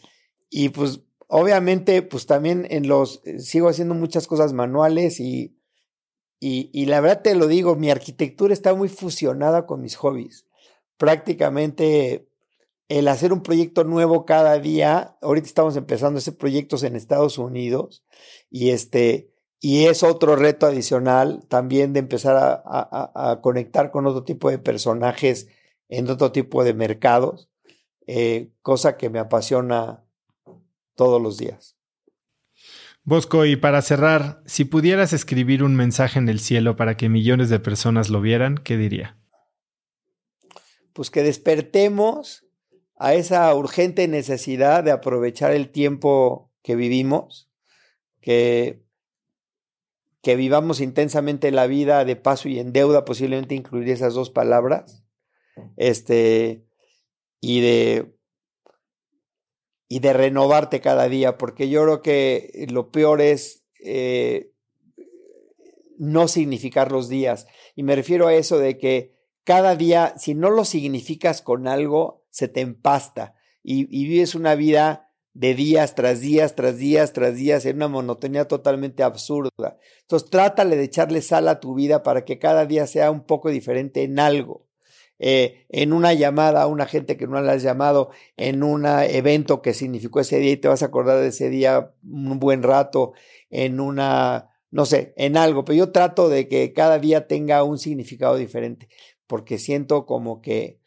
y pues obviamente, pues también en los, sigo haciendo muchas cosas manuales y, y, y la verdad te lo digo, mi arquitectura está muy fusionada con mis hobbies prácticamente el hacer un proyecto nuevo cada día, ahorita estamos empezando a hacer proyectos en Estados Unidos y este, y es otro reto adicional también de empezar a, conectar con otro tipo de personajes en otro tipo de mercados, eh, cosa que me apasiona todos los días. Bosco, y para cerrar, si pudieras escribir un mensaje en el cielo para que millones de personas lo vieran, ¿qué diría? Pues que despertemos a esa urgente necesidad de aprovechar el tiempo que vivimos, que, que vivamos intensamente la vida de paso y en deuda, posiblemente incluir esas dos palabras, este, y de, y de renovarte cada día, porque yo creo que lo peor es eh, no significar los días, y me refiero a eso de que cada día, si no lo significas con algo, se te empasta y, vives una vida de días tras días, tras días, tras días, en una monotonía totalmente absurda. Entonces, trátale de echarle sal a tu vida para que cada día sea un poco diferente en algo. Eh, en una llamada a una gente que no la has llamado, en un evento que significó ese día y te vas a acordar de ese día un buen rato, en una, no sé, en algo, pero yo trato de que cada día tenga un significado diferente porque siento como que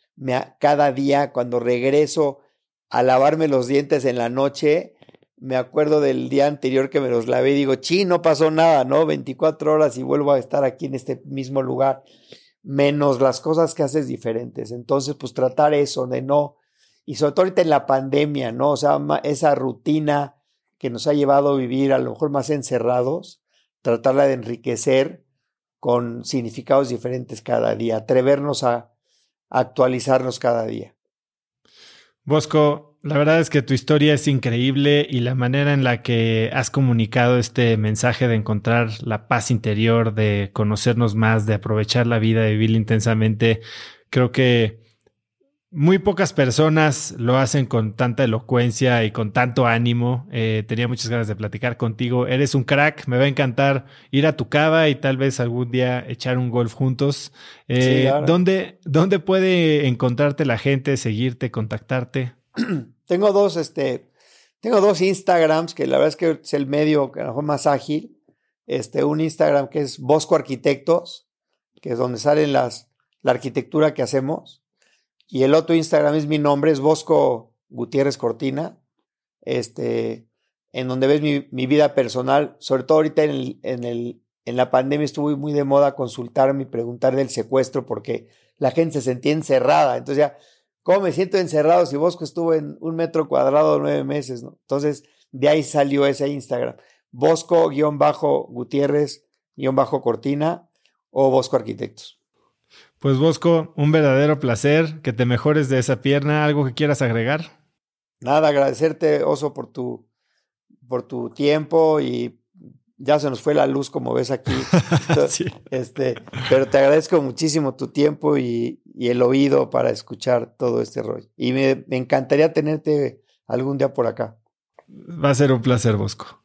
cada día cuando regreso a lavarme los dientes en la noche, me acuerdo del día anterior que me los lavé y digo, chi, no pasó nada, ¿no? 24 horas y vuelvo a estar aquí en este mismo lugar, menos las cosas que haces diferentes. Entonces, pues tratar eso de no, y sobre todo ahorita en la pandemia, ¿no? O sea, esa rutina que nos ha llevado a vivir a lo mejor más encerrados, tratarla de enriquecer con significados diferentes cada día, atrevernos a actualizarnos cada día. Bosco, la verdad es que tu historia es increíble y la manera en la que has comunicado este mensaje de encontrar la paz interior, de conocernos más, de aprovechar la vida, de vivir intensamente, creo que muy pocas personas lo hacen con tanta elocuencia y con tanto ánimo. Eh, tenía muchas ganas de platicar contigo. Eres un crack. Me va a encantar ir a tu cava y tal vez algún día echar un golf juntos. Eh, ¿dónde, ¿Dónde puede encontrarte la gente, seguirte, contactarte? [CLEARS THROAT] tengo dos, este, tengo dos Instagrams que la verdad es que es el medio que a lo mejor más ágil. Este, un Instagram que es Bosco Arquitectos, que es donde salen las, la arquitectura que hacemos y el otro Instagram es mi nombre, es Bosco Gutiérrez Cortina, este, en donde ves mi, vida personal, sobre todo ahorita en, el, en, el, en la pandemia estuvo muy de moda consultarme y preguntar del secuestro porque la gente se sentía encerrada. Entonces ya, ¿cómo me siento encerrado si Bosco estuvo en un metro cuadrado nueve meses? Entonces, de ahí salió ese Instagram. Bosco-Gutiérrez-Cortina o Bosco Arquitectos. Pues Bosco, un verdadero placer que te mejores de esa pierna. ¿Algo que quieras agregar? Nada, agradecerte, Oso, por tu, por tu tiempo y ya se nos fue la luz, como ves aquí. [LAUGHS] este, pero te agradezco muchísimo tu tiempo y, el oído para escuchar todo este rollo. Y me, encantaría tenerte algún día por acá. Va a ser un placer, Bosco.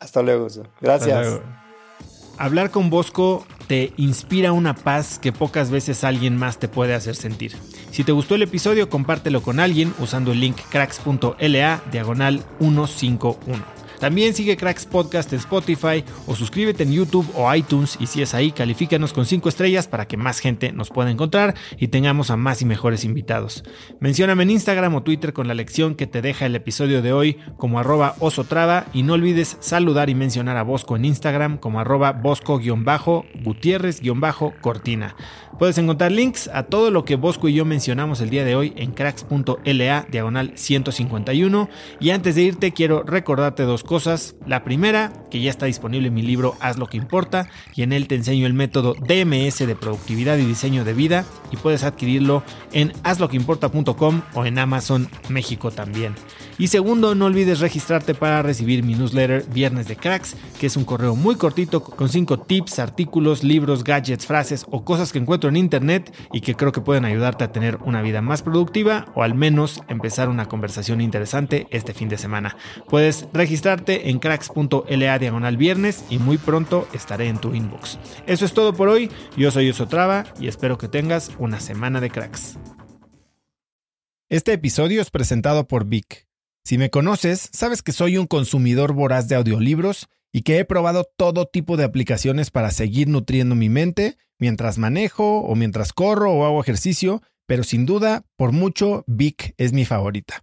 Hasta luego. Oso. Gracias. Hablar con Bosco te inspira una paz que pocas veces alguien más te puede hacer sentir. Si te gustó el episodio, compártelo con alguien usando el link cracks.la diagonal 151. También sigue Cracks Podcast en Spotify o suscríbete en YouTube o iTunes y si es ahí, califícanos con 5 estrellas para que más gente nos pueda encontrar y tengamos a más y mejores invitados. Mencióname en Instagram o Twitter con la lección que te deja el episodio de hoy como arroba osotrava y no olvides saludar y mencionar a Bosco en Instagram como arroba bosco-gutiérrez-cortina. Puedes encontrar links a todo lo que Bosco y yo mencionamos el día de hoy en cracks.la diagonal 151 y antes de irte quiero recordarte dos cosas cosas. La primera, que ya está disponible en mi libro Haz lo que importa y en él te enseño el método DMS de productividad y diseño de vida y puedes adquirirlo en hazloqueimporta.com o en Amazon México también. Y segundo, no olvides registrarte para recibir mi newsletter Viernes de Cracks, que es un correo muy cortito con 5 tips, artículos, libros, gadgets, frases o cosas que encuentro en internet y que creo que pueden ayudarte a tener una vida más productiva o al menos empezar una conversación interesante este fin de semana. Puedes registrarte en cracks.la diagonal viernes y muy pronto estaré en tu inbox. Eso es todo por hoy. Yo soy Osotrava y espero que tengas una semana de cracks. Este episodio es presentado por Vic. Si me conoces, sabes que soy un consumidor voraz de audiolibros y que he probado todo tipo de aplicaciones para seguir nutriendo mi mente mientras manejo o mientras corro o hago ejercicio, pero sin duda, por mucho, Vic es mi favorita.